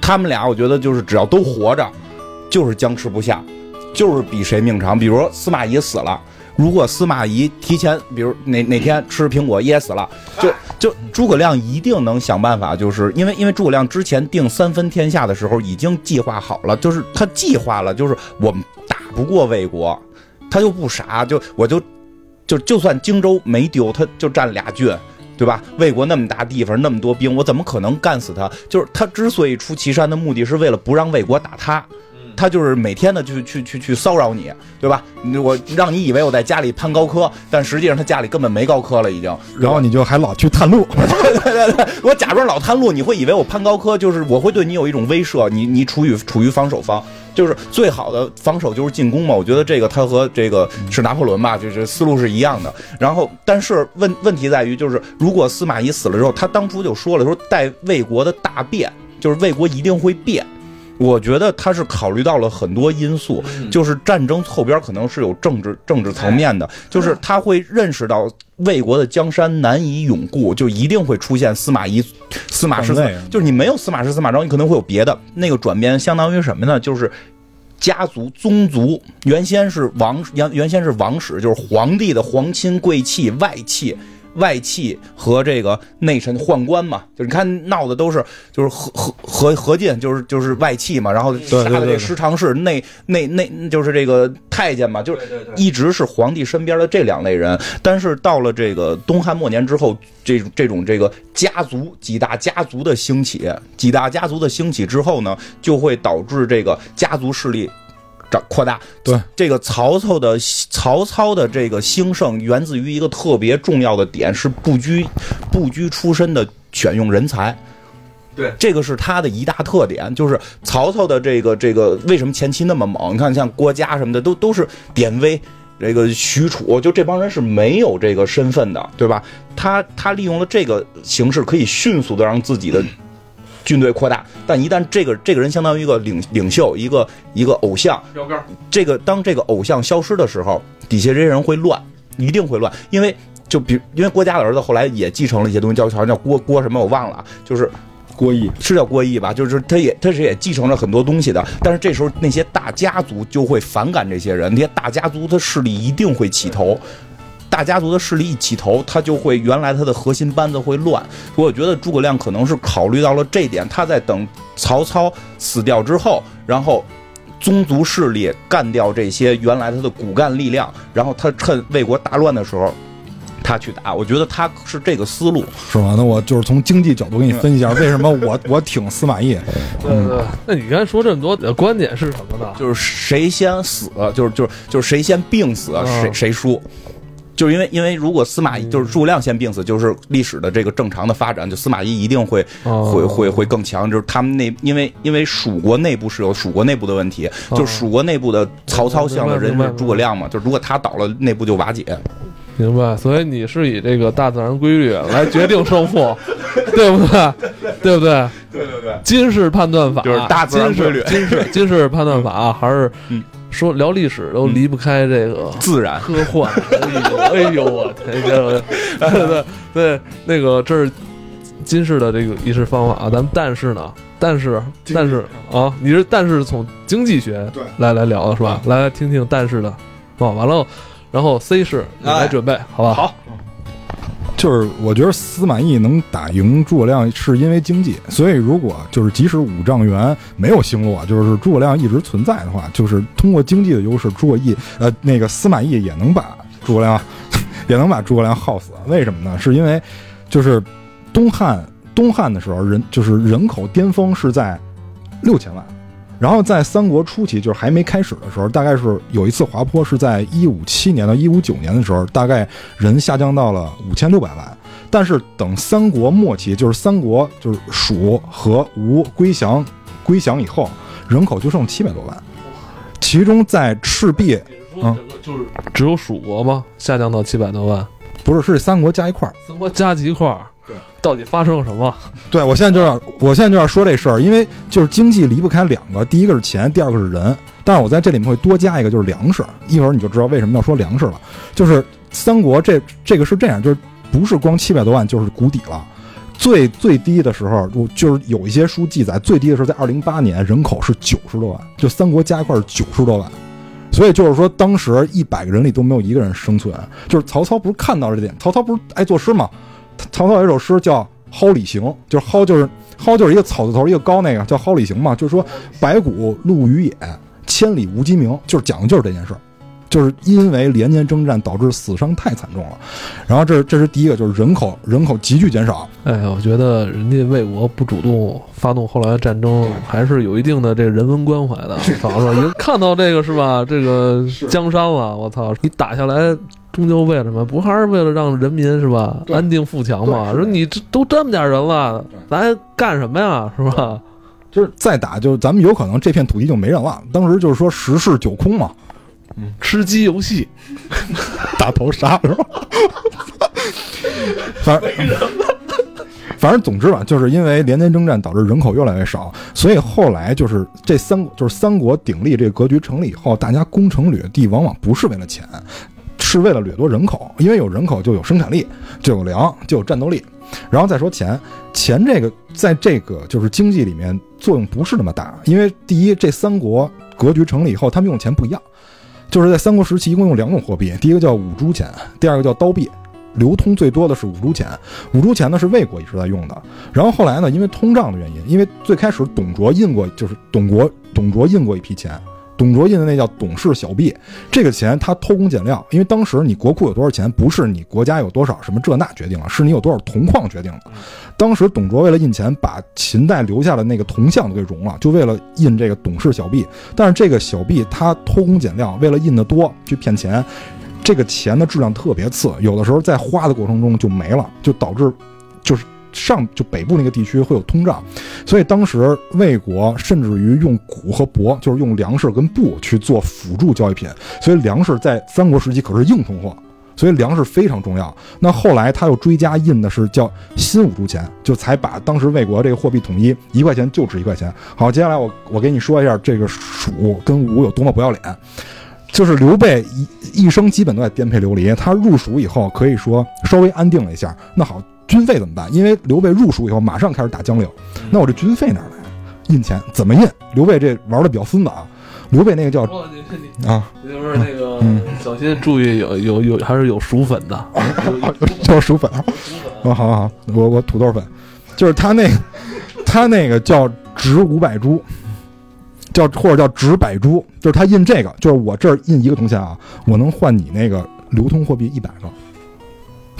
他们俩，我觉得就是只要都活着，就是僵持不下，就是比谁命长。比如说司马懿死了。如果司马懿提前，比如哪哪天吃苹果噎死了，就就诸葛亮一定能想办法，就是因为因为诸葛亮之前定三分天下的时候已经计划好了，就是他计划了，就是我们打不过魏国，他又不傻，就我就就就算荆州没丢，他就占俩郡，对吧？魏国那么大地方，那么多兵，我怎么可能干死他？就是他之所以出祁山的目的是为了不让魏国打他。他就是每天的去去去去骚扰你，对吧？我让你以为我在家里攀高科，但实际上他家里根本没高科了，已经。然后你就还老去探路，对对对，我假装老探路，你会以为我攀高科，就是我会对你有一种威慑，你你处于处于防守方，就是最好的防守就是进攻嘛。我觉得这个他和这个是拿破仑吧，就是思路是一样的。然后，但是问问题在于，就是如果司马懿死了之后，他当初就说了，说待魏国的大变，就是魏国一定会变。我觉得他是考虑到了很多因素，就是战争后边可能是有政治政治层面的，就是他会认识到魏国的江山难以永固，就一定会出现司马懿、司马师，就是你没有司马师、司马昭，你可能会有别的那个转变，相当于什么呢？就是家族宗族，原先是王原原先是王室，就是皇帝的皇亲贵戚外戚。外戚和这个内臣宦官嘛，就是你看闹的都是就是何何何何进，就是就是外戚嘛，然后杀的这师长氏内内内就是这个太监嘛，就是一直是皇帝身边的这两类人。但是到了这个东汉末年之后，这种这种这个家族几大家族的兴起，几大家族的兴起之后呢，就会导致这个家族势力。长扩大，对这个曹操的曹操的这个兴盛，源自于一个特别重要的点，是不拘不拘出身的选用人才。对，这个是他的一大特点，就是曹操的这个这个为什么前期那么猛？你看像郭嘉什么的，都都是典韦，这个许褚，就这帮人是没有这个身份的，对吧？他他利用了这个形式，可以迅速的让自己的。军队扩大，但一旦这个这个人相当于一个领领袖，一个一个偶像，标杆。这个当这个偶像消失的时候，底下这些人会乱，一定会乱。因为就比因为郭嘉的儿子后来也继承了一些东西，叫好像叫郭郭什么我忘了，就是郭义是叫郭义吧？就是他也他是也继承了很多东西的。但是这时候那些大家族就会反感这些人，那些大家族的势力一定会起头。大家族的势力一起头，他就会原来他的核心班子会乱。我觉得诸葛亮可能是考虑到了这点，他在等曹操死掉之后，然后宗族势力干掉这些原来他的骨干力量，然后他趁魏国大乱的时候，他去打。我觉得他是这个思路，是吧？那我就是从经济角度给你分析一下，为什么我我挺司马懿。嗯，那你刚才说这么多，观点是什么呢？就是谁先死，就是就是就是谁先病死，谁谁输。就是因为，因为如果司马懿就是诸葛亮先病死，就是历史的这个正常的发展，就司马懿一定会会会会更强。就是他们那，因为因为蜀国内部是有蜀国内部的问题，就蜀国内部的曹操像的人是诸葛亮嘛，就如果他倒了，内部就瓦解。明白。所以你是以这个大自然规律来决定胜负，对不对？对不对？对对对。金氏判断法就是大自然规律，金氏金氏判断法还是嗯。说聊历史都离不开这个自然科幻，哎呦我天，对对对，那个这是金氏的这个仪式方法啊。咱们但是呢，但是但是啊，你是但是从经济学来来聊的是吧？来来听听但是的，哦，完了，然后 C 市你来准备，好吧？好。就是我觉得司马懿能打赢诸葛亮，是因为经济。所以如果就是即使五丈原没有星落，就是诸葛亮一直存在的话，就是通过经济的优势，诸葛义呃那个司马懿也能把诸葛亮也能把诸葛亮耗死。为什么呢？是因为就是东汉东汉的时候人就是人口巅峰是在六千万。然后在三国初期，就是还没开始的时候，大概是有一次滑坡，是在一五七年到一五九年的时候，大概人下降到了五千六百万。但是等三国末期，就是三国就是蜀和吴归降归降以后，人口就剩七百多万。其中在赤壁，嗯，就是只有蜀国吗？下降到七百多万？不是，是三国加一块儿。三国加一块儿。到底发生了什么？对我现在就要，我现在就要说这事儿，因为就是经济离不开两个，第一个是钱，第二个是人。但是我在这里面会多加一个，就是粮食。一会儿你就知道为什么要说粮食了。就是三国这这个是这样，就是不是光七百多万就是谷底了。最最低的时候，我就是有一些书记载，最低的时候在二零八年人口是九十多万，就三国加一块是九十多万。所以就是说，当时一百个人里都没有一个人生存。就是曹操不是看到了这点，曹操不是爱作诗吗？曹操有一首诗叫《蒿里行》，就是蒿就是蒿就是一个草字头一个高那个叫《蒿里行》嘛，就是说白骨露于野，千里无鸡鸣，就是讲的就是这件事儿，就是因为连年征战导致死伤太惨重了。然后这这是第一个，就是人口人口急剧减少。哎呀，我觉得人家魏国不主动发动后来的战争，还是有一定的这个人文关怀的。操，是吧？一看到这个是吧？这个江山了，我操！你打下来，终究为了什么？不还是为了让人民是吧？安定富强嘛？说你这都这么点人了，咱还干什么呀？是吧？就是再打，就咱们有可能这片土地就没人了。当时就是说十室九空嘛，吃鸡游戏，大头杀是吧？反正 反正总之吧，就是因为连年征战导致人口越来越少，所以后来就是这三就是三国鼎立这个格局成立以后，大家攻城掠地往往不是为了钱，是为了掠夺人口，因为有人口就有生产力，就有粮，就有战斗力。然后再说钱，钱这个在这个就是经济里面作用不是那么大，因为第一，这三国格局成立以后，他们用钱不一样。就是在三国时期，一共用两种货币，第一个叫五铢钱，第二个叫刀币。流通最多的是五铢钱，五铢钱呢是魏国一直在用的。然后后来呢，因为通胀的原因，因为最开始董卓印过，就是董国董卓印过一批钱，董卓印的那叫董氏小币，这个钱他偷工减料，因为当时你国库有多少钱，不是你国家有多少什么这那决定了，是你有多少铜矿决定了。当时董卓为了印钱，把秦代留下的那个铜像都给熔了，就为了印这个董氏小币。但是这个小币他偷工减料，为了印得多去骗钱，这个钱的质量特别次，有的时候在花的过程中就没了，就导致就是上就北部那个地区会有通胀，所以当时魏国甚至于用谷和帛，就是用粮食跟布去做辅助交易品，所以粮食在三国时期可是硬通货。所以粮食非常重要。那后来他又追加印的是叫新五铢钱，就才把当时魏国这个货币统一，一块钱就值一块钱。好，接下来我我给你说一下这个蜀跟吴有多么不要脸。就是刘备一一生基本都在颠沛流离，他入蜀以后可以说稍微安定了一下。那好，军费怎么办？因为刘备入蜀以后马上开始打江陵，那我这军费哪儿来？印钱怎么印？刘备这玩的比较孙子啊。刘备那个叫啊，就是那个嗯小心注意有有有还是有薯粉的，叫薯粉啊。啊，好好好，我我土豆粉，就是他那他那个叫值五百铢，叫或者叫值百铢，就是他印这个，就是我这儿印一个铜钱啊，我能换你那个流通货币一百个，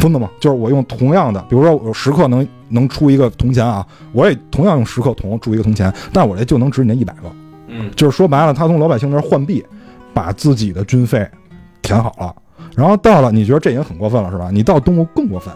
疯的吗？就是我用同样的，比如说我十克能能出一个铜钱啊，我也同样用十克铜铸一个铜钱，但我这就能值你那一百个。嗯，就是说白了，他从老百姓那儿换币，把自己的军费填好了。然后到了，你觉得这已经很过分了是吧？你到东吴更过分，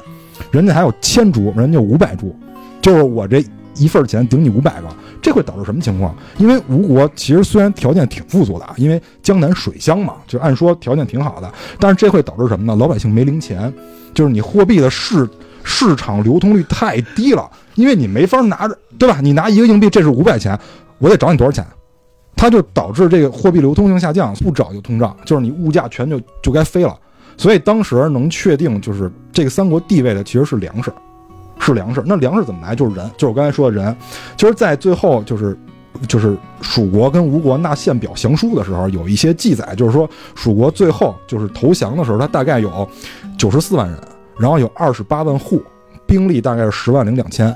人家还有千铢，人家五百铢，就是我这一份钱顶你五百个，这会导致什么情况？因为吴国其实虽然条件挺富足的啊，因为江南水乡嘛，就按说条件挺好的，但是这会导致什么呢？老百姓没零钱，就是你货币的市市场流通率太低了，因为你没法拿着，对吧？你拿一个硬币，这是五百钱，我得找你多少钱？它就导致这个货币流通性下降，不找就通胀，就是你物价全就就该飞了。所以当时能确定就是这个三国地位的其实是粮食，是粮食。那粮食怎么来？就是人，就是我刚才说的人。就是在最后就是就是蜀国跟吴国纳献表降书的时候，有一些记载，就是说蜀国最后就是投降的时候，他大概有九十四万人，然后有二十八万户，兵力大概是十万零两千。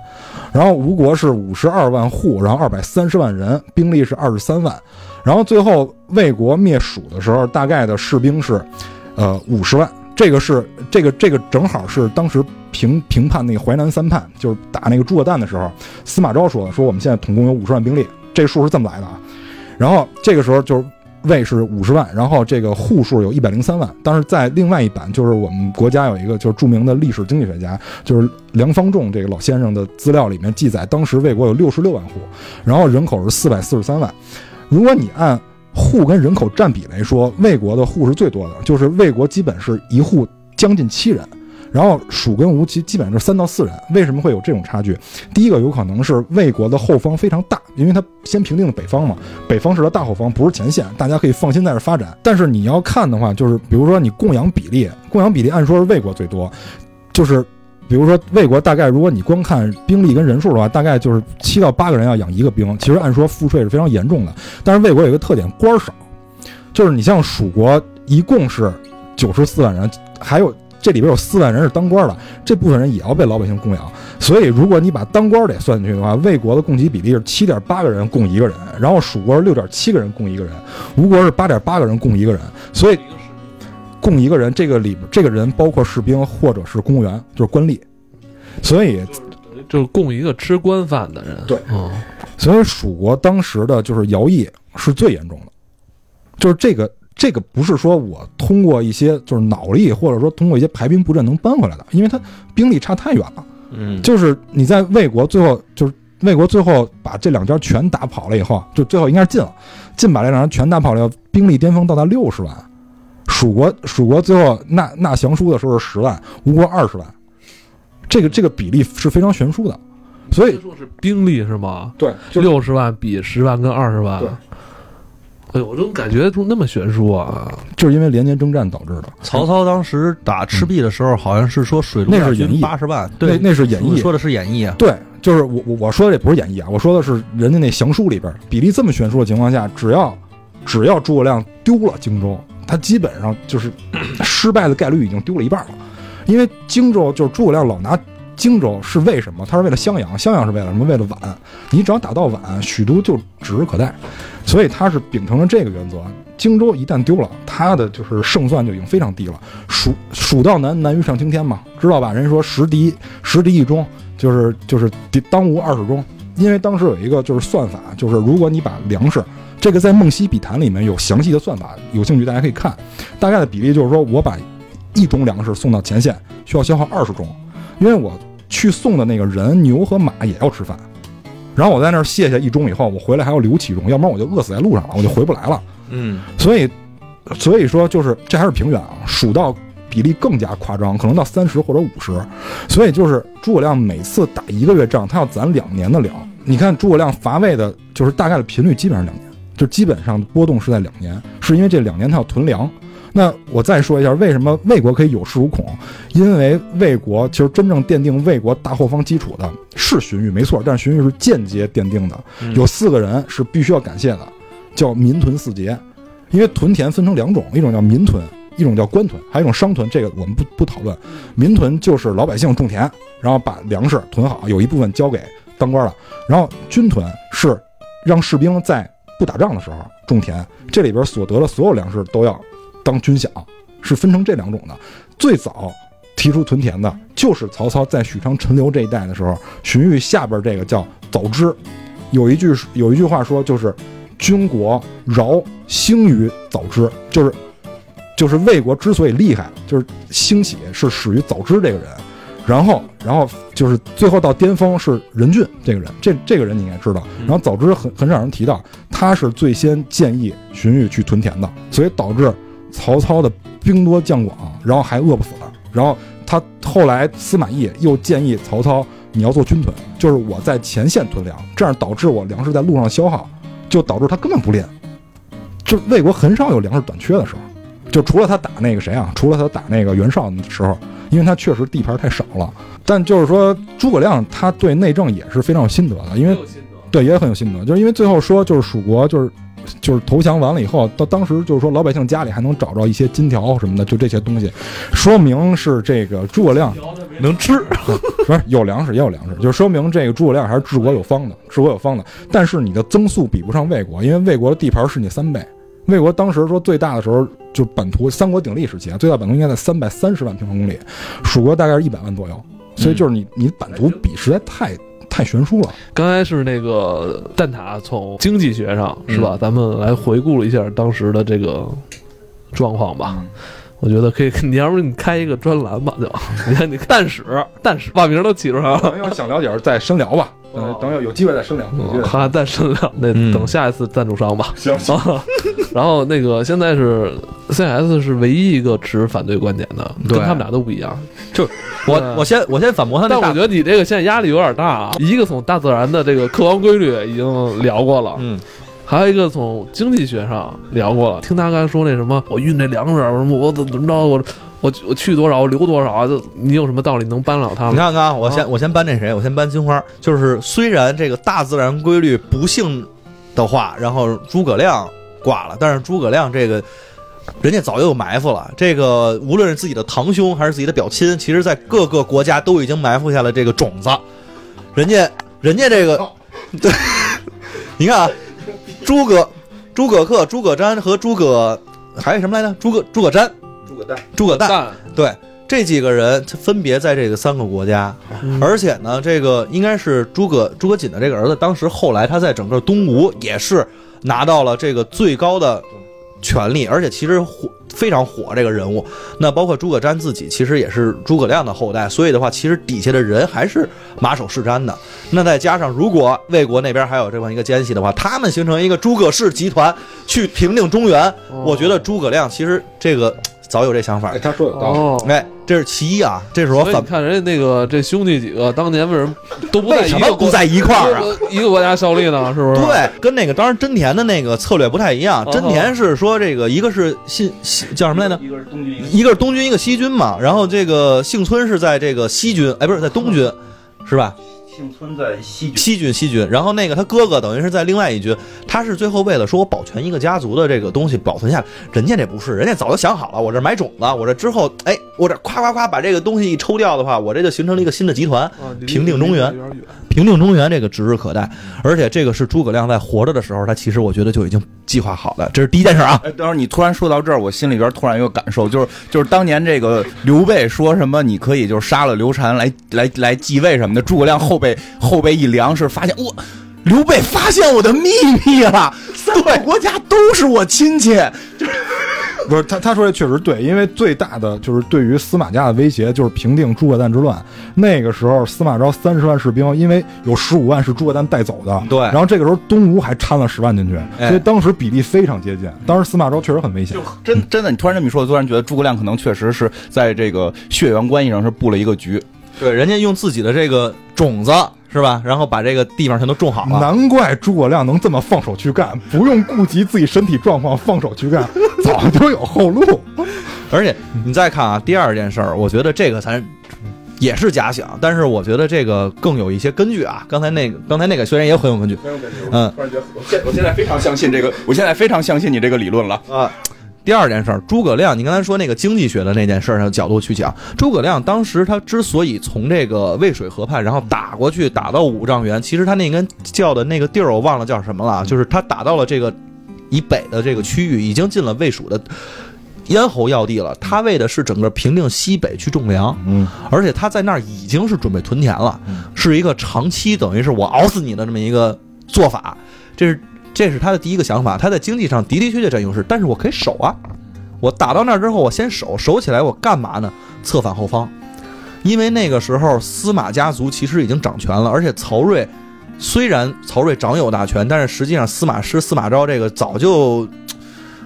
然后吴国是五十二万户，然后二百三十万人，兵力是二十三万。然后最后魏国灭蜀的时候，大概的士兵是，呃五十万。这个是这个这个正好是当时评评判那个淮南三叛，就是打那个诸葛诞的时候，司马昭说的，说我们现在统共有五十万兵力，这数是这么来的啊。然后这个时候就是魏是五十万，然后这个户数有一百零三万。但是在另外一版，就是我们国家有一个就是著名的历史经济学家，就是梁方仲这个老先生的资料里面记载，当时魏国有六十六万户，然后人口是四百四十三万。如果你按户跟人口占比来说，魏国的户是最多的，就是魏国基本是一户将近七人，然后蜀跟吴基基本上是三到四人。为什么会有这种差距？第一个有可能是魏国的后方非常大，因为它先平定了北方嘛，北方是它大后方，不是前线，大家可以放心在这发展。但是你要看的话，就是比如说你供养比例，供养比例按说是魏国最多，就是。比如说魏国大概，如果你光看兵力跟人数的话，大概就是七到八个人要养一个兵。其实按说赋税是非常严重的，但是魏国有一个特点，官少，就是你像蜀国一共是九十四万人，还有这里边有四万人是当官的，这部分人也要被老百姓供养。所以如果你把当官的也算进去的话，魏国的供给比例是七点八个人供一个人，然后蜀国是六点七个人供一个人，吴 国是八点八个人供一个人，所以。供一个人，这个里边这个人包括士兵或者是公务员，就是官吏，所以就是供一个吃官饭的人。对，嗯，所以蜀国当时的就是徭役是最严重的，就是这个这个不是说我通过一些就是脑力或者说通过一些排兵布阵能搬回来的，因为他兵力差太远了。嗯，就是你在魏国最后就是魏国最后把这两家全打跑了以后，就最后应该是晋了，晋把这两家全打跑了，兵力巅峰到达六十万。蜀国蜀国最后纳纳降书的时候是十万，吴国二十万，这个这个比例是非常悬殊的，所以说是兵力是吗？对，六十万比十万跟二十万，对。哎呦，我怎么感觉那么悬殊啊！就是因为连年征战导致的。曹操当时打赤壁的时候，好像是说水陆那是演义八十万，那对，那是演义，说的是演义啊。对，就是我我我说的也不是演义啊，我说的是人家那降书里边比例这么悬殊的情况下，只要只要诸葛亮丢了荆州。他基本上就是 失败的概率已经丢了一半了，因为荆州就是诸葛亮老拿荆州是为什么？他是为了襄阳，襄阳是为了什么？为了宛。你只要打到宛，许都就指日可待。所以他是秉承了这个原则，荆州一旦丢了，他的就是胜算就已经非常低了。蜀蜀道难，难于上青天嘛，知道吧？人家说十敌十敌一中，就是就是当无二十中。因为当时有一个就是算法，就是如果你把粮食。这个在《梦溪笔谈》里面有详细的算法，有兴趣大家可以看。大概的比例就是说，我把一种粮食送到前线，需要消耗二十种，因为我去送的那个人、牛和马也要吃饭。然后我在那儿卸下一钟以后，我回来还要留七钟，要不然我就饿死在路上了，我就回不来了。嗯，所以，所以说就是这还是平原啊，蜀道比例更加夸张，可能到三十或者五十。所以就是诸葛亮每次打一个月仗，他要攒两年的粮。你看诸葛亮伐魏的，就是大概的频率基本上两年。就基本上波动是在两年，是因为这两年他要囤粮。那我再说一下，为什么魏国可以有恃无恐？因为魏国其实真正奠定魏国大后方基础的是荀彧，没错，但是荀彧是间接奠定的。有四个人是必须要感谢的，叫民屯四杰。因为屯田分成两种，一种叫民屯，一种叫官屯，还有一种商屯。这个我们不不讨论。民屯就是老百姓种田，然后把粮食囤好，有一部分交给当官的。然后军屯是让士兵在不打仗的时候种田，这里边所得的所有粮食都要当军饷，是分成这两种的。最早提出屯田的就是曹操在许昌陈留这一带的时候，荀彧下边这个叫早知，有一句有一句话说就是“军国饶兴于早知”，就是就是魏国之所以厉害，就是兴起是始于早知这个人。然后，然后就是最后到巅峰是任俊这个人，这这个人你应该知道。然后早知很很少人提到，他是最先建议荀彧去屯田的，所以导致曹操的兵多将广，然后还饿不死了。然后他后来司马懿又建议曹操，你要做军屯，就是我在前线屯粮，这样导致我粮食在路上消耗，就导致他根本不练。就魏国很少有粮食短缺的时候，就除了他打那个谁啊，除了他打那个袁绍的时候。因为他确实地盘太少了，但就是说诸葛亮他对内政也是非常有心得的，因为对也很有心得，就是因为最后说就是蜀国就是就是投降完了以后，到当时就是说老百姓家里还能找着一些金条什么的，就这些东西，说明是这个诸葛亮能吃，不是有粮食也有粮食，就说明这个诸葛亮还是治国有方的，治国有方的。但是你的增速比不上魏国，因为魏国的地盘是你三倍。魏国当时说最大的时候，就版图三国鼎立时期啊，最大版图应该在三百三十万平方公里，蜀国大概是一百万左右，所以就是你你版图比实在太太悬殊了。刚才是那个蛋挞从经济学上是吧？咱们来回顾了一下当时的这个状况吧。我觉得可以，你要不你开一个专栏吧，就 你看你蛋史蛋史，把名都起出来了。要想了解再深聊吧。等等有有机会再深聊，还再深聊，那等下一次赞助商吧。行行。然后那个现在是 CS 是唯一一个持反对观点的，跟他们俩都不一样。就我对我先我先反驳他但我觉，得你这个现在压力有点大啊。一个从大自然的这个客观规律已经聊过了，嗯，还有一个从经济学上聊过了。听他刚才说那什么，我运这粮食什么，我怎么怎么着，我我我去多少，我留多少，就你有什么道理能扳了他们？你看看啊，我先啊我先搬那谁，我先搬金花。就是虽然这个大自然规律不幸的话，然后诸葛亮挂了，但是诸葛亮这个。人家早就有埋伏了，这个无论是自己的堂兄还是自己的表亲，其实在各个国家都已经埋伏下了这个种子。人家，人家这个，对，你看啊，诸葛、诸葛恪、诸葛瞻和诸葛还有什么来着？诸葛诸葛瞻、诸葛诞，诸葛诞，对，这几个人他分别在这个三个国家，嗯。而且呢，这个应该是诸葛诸葛瑾的这个儿子，当时后来他在整个东吴也是拿到了这个最高的权力，而且其实火非常火这个人物。那包括诸葛瞻自己，其实也是诸葛亮的后代，所以的话，其实底下的人还是马首是瞻的。那再加上如果魏国那边还有这么一个奸细的话，他们形成一个诸葛氏集团去平定中原，哦我觉得诸葛亮其实这个早有这想法哎，。他说有道理。哦，哎，这是其一啊，这是我反看人家那个这兄弟几个当年为什么都不在为什一个国么不在一块儿啊？一个国家效力呢？是不是？对，跟那个当然真田的那个策略不太一样。哦真田是说这个一个是信信叫什么来着？一个是东军，一个一个是东军，一个西军嘛。然后这个幸村是在这个西军，哎，不是在东军，是吧？幸村在西军。西军，西军。然后那个他哥哥等于是在另外一军，他是最后为了说我保全一个家族的这个东西保存下来，人家这不是，人家早就想好了，我这买种子，我这之后，哎，我这夸夸夸把这个东西一抽掉的话，我这就形成了一个新的集团。平定中原平定中原这个指日可待，而且这个是诸葛亮在活着的时候，他其实我觉得就已经计划好了，这是第一件事啊。哎，等会儿你突然说到这儿，我心里边突然有感受，就是就是当年这个刘备说什么，你可以就是杀了刘禅来来来继位什么的，诸葛亮后背后背一凉，是发现我刘备发现我的秘密了，三个国家都是我亲戚，不是他他说的确实对，因为最大的就是对于司马家的威胁就是平定诸葛诞之乱。那个时候司马昭三十万士兵，因为有十五万是诸葛诞带走的，对然后这个时候东吴还掺了十万进去，哎所以当时比例非常接近。当时司马昭确实很危险。真真的，你突然这么一说，突然觉得诸葛亮可能确实是在这个血缘关系上是布了一个局。对，人家用自己的这个种子是吧，然后把这个地方全都种好了。难怪诸葛亮能这么放手去干，不用顾及自己身体状况，放手去干，早就有后路。而且你再看啊，第二件事儿，我觉得这个咱也是假想，但是我觉得这个更有一些根据啊。刚才那个，刚才那个虽然也很有根据，嗯突然觉得我现我现在非常相信这个，我现在非常相信你这个理论了。啊。第二件事儿，诸葛亮，你刚才说那个经济学的那件事儿的角度去讲，诸葛亮当时他之所以从这个渭水河畔，然后打过去，打到五丈原，其实他那根叫的那个地儿我忘了叫什么了，就是他打到了这个以北的这个区域，已经进了魏蜀的咽喉要地了。他为的是整个平定西北去种粮，嗯，而且他在那儿已经是准备屯田了，是一个长期等于是我熬死你的这么一个做法，这是这是他的第一个想法。他在经济上的的确确占优势，但是我可以守啊，我打到那儿之后，我先守，守起来我干嘛呢？策反后方，因为那个时候司马家族其实已经掌权了，而且曹睿虽然曹睿掌有大权，但是实际上司马师、司马昭这个早就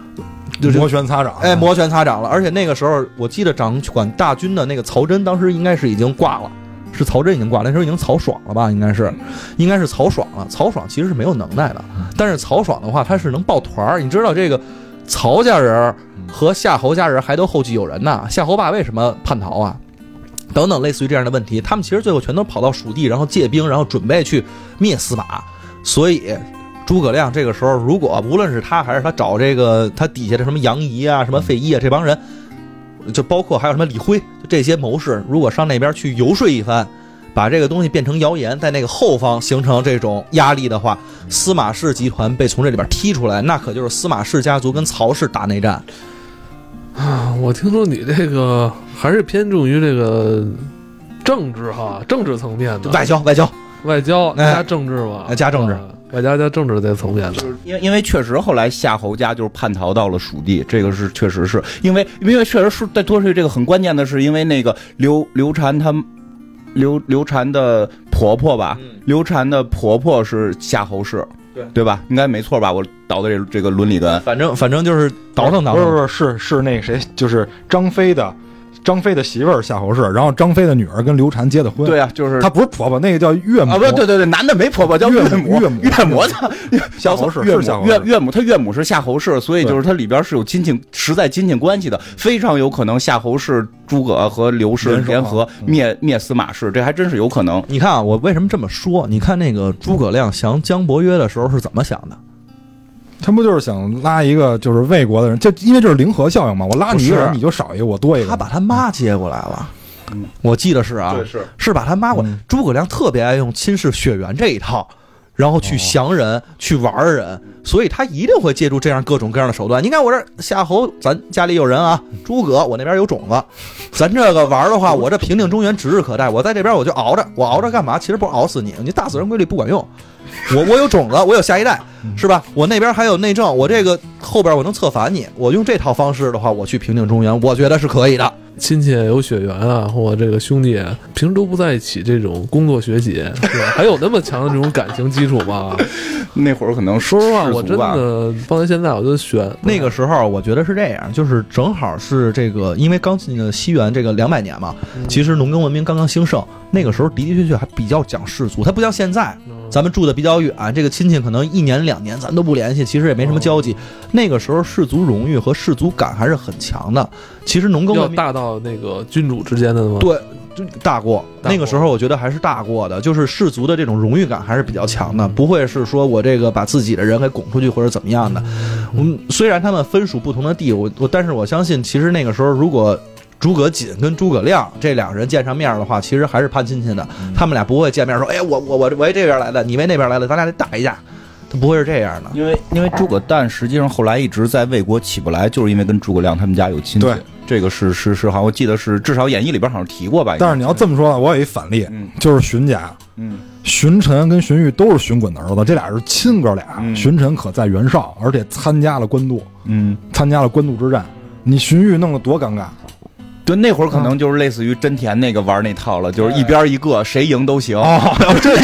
就是摩拳擦掌，哎，摩拳擦掌了。而且那个时候，我记得掌管大军的那个曹真，当时应该是已经挂了，是曹真已经挂了，那时候已经曹爽了吧？应该是，应该是曹爽了。曹爽其实是没有能耐的，但是曹爽的话，他是能抱团儿。你知道这个曹家人儿和夏侯家人还都后继有人呢。夏侯霸为什么叛逃啊？等等，类似于这样的问题，他们其实最后全都跑到蜀地，然后借兵，然后准备去灭司马。所以，诸葛亮这个时候，如果无论是他还是他找这个他底下的什么杨仪啊、什么费祎啊这帮人，就包括还有什么李辉，就这些谋士，如果上那边去游说一番，把这个东西变成谣言，在那个后方形成这种压力的话，司马氏集团被从这里边踢出来，那可就是司马氏家族跟曹氏打内战。啊，我听说你这个还是偏重于这个政治哈，政治层面的。外交，外交，外交哎。加政治吧，加政治。啊外交加政治这层面的。因为因为确实后来夏侯家就是叛逃到了蜀地，这个是确实是因为因为确实是在多说这个很关键的是，因为那个刘刘禅他刘刘禅的婆婆吧，刘禅的婆婆是夏侯氏，对对吧？应该没错吧？我倒的这这个伦理根，反正反正就是倒腾倒腾。不是不是是是那谁，就是张飞的张飞的媳妇儿夏侯氏，然后张飞的女儿跟刘禅结的婚。对呀、就是她不是婆婆，那个叫岳母。啊，不对对对，男的没婆婆叫岳母，母岳母岳母他夏侯氏岳是夏侯氏母岳岳母，他岳母是夏侯氏，所以就是他里边是有亲戚实在亲戚关系的，非常有可能夏侯氏、诸葛和刘氏联合嗯灭灭司马氏，这还真是有可能。你看啊，我为什么这么说？你看那个诸葛亮降姜伯约的时候是怎么想的？他不就是想拉一个就是魏国的人，就因为这是零和效应嘛，我拉你一个人，你就少一个，我多一个。他把他妈接过来了。嗯我记得是啊，是是把他妈过。诸葛亮特别爱用亲视血缘这一套，然后去降人、去玩人，所以他一定会借助这样各种各样的手段。你看我这夏侯，咱家里有人啊；诸葛，我那边有种子。咱这个玩的话，我这平定中原指日可待。我在这边我就熬着，我熬着干嘛？其实不熬死你，你大死人规律不管用。我我有种子，我有下一代，是吧？我那边还有内政，我这个后边我能策反你。我用这套方式的话，我去平定中原，我觉得是可以的。亲戚有血缘啊，或这个兄弟平时都不在一起，这种工作学习，是吧？还有那么强的这种感情基础吗？那会儿可能说实话，我真的放在现在，我就选那个时候，我觉得是这样，就是正好是这个，因为刚进的西元这个两百年嘛，其实农耕文明刚刚兴盛，那个时候的的确确还比较讲氏族，它不像现在，咱们住的比较远，这个亲戚可能一年两年咱都不联系，其实也没什么交集。那个时候氏族荣誉和氏族感还是很强的。其实农耕要大到那个君主之间的吗？对，就大过。那个时候我觉得还是大过的，就是氏族的这种荣誉感还是比较强的，不会是说我这个把自己的人给拱出去或者怎么样的。我们虽然他们分属不同的地，我我但是我相信，其实那个时候如果。诸葛瑾跟诸葛亮这两人见上面的话，其实还是攀亲戚的。他们俩不会见面说：“哎，我我我我这边来的，你为那边来的，咱俩得打一架。”他不会是这样的。因为因为诸葛诞实际上后来一直在魏国起不来，就是因为跟诸葛亮他们家有亲戚。对，这个是是是，好像我记得是至少演义里边好像提过吧。但是你要这么说，我有一反例，嗯就是荀家。嗯荀臣跟荀彧都是荀滚的儿子，这俩是亲哥俩。嗯荀臣可在袁绍，而且参加了官渡，嗯，参加了官渡之战。你荀彧弄得多尴尬！对，那会儿可能就是类似于真田那个玩那套了，就是一边一个，谁赢都行。哦，这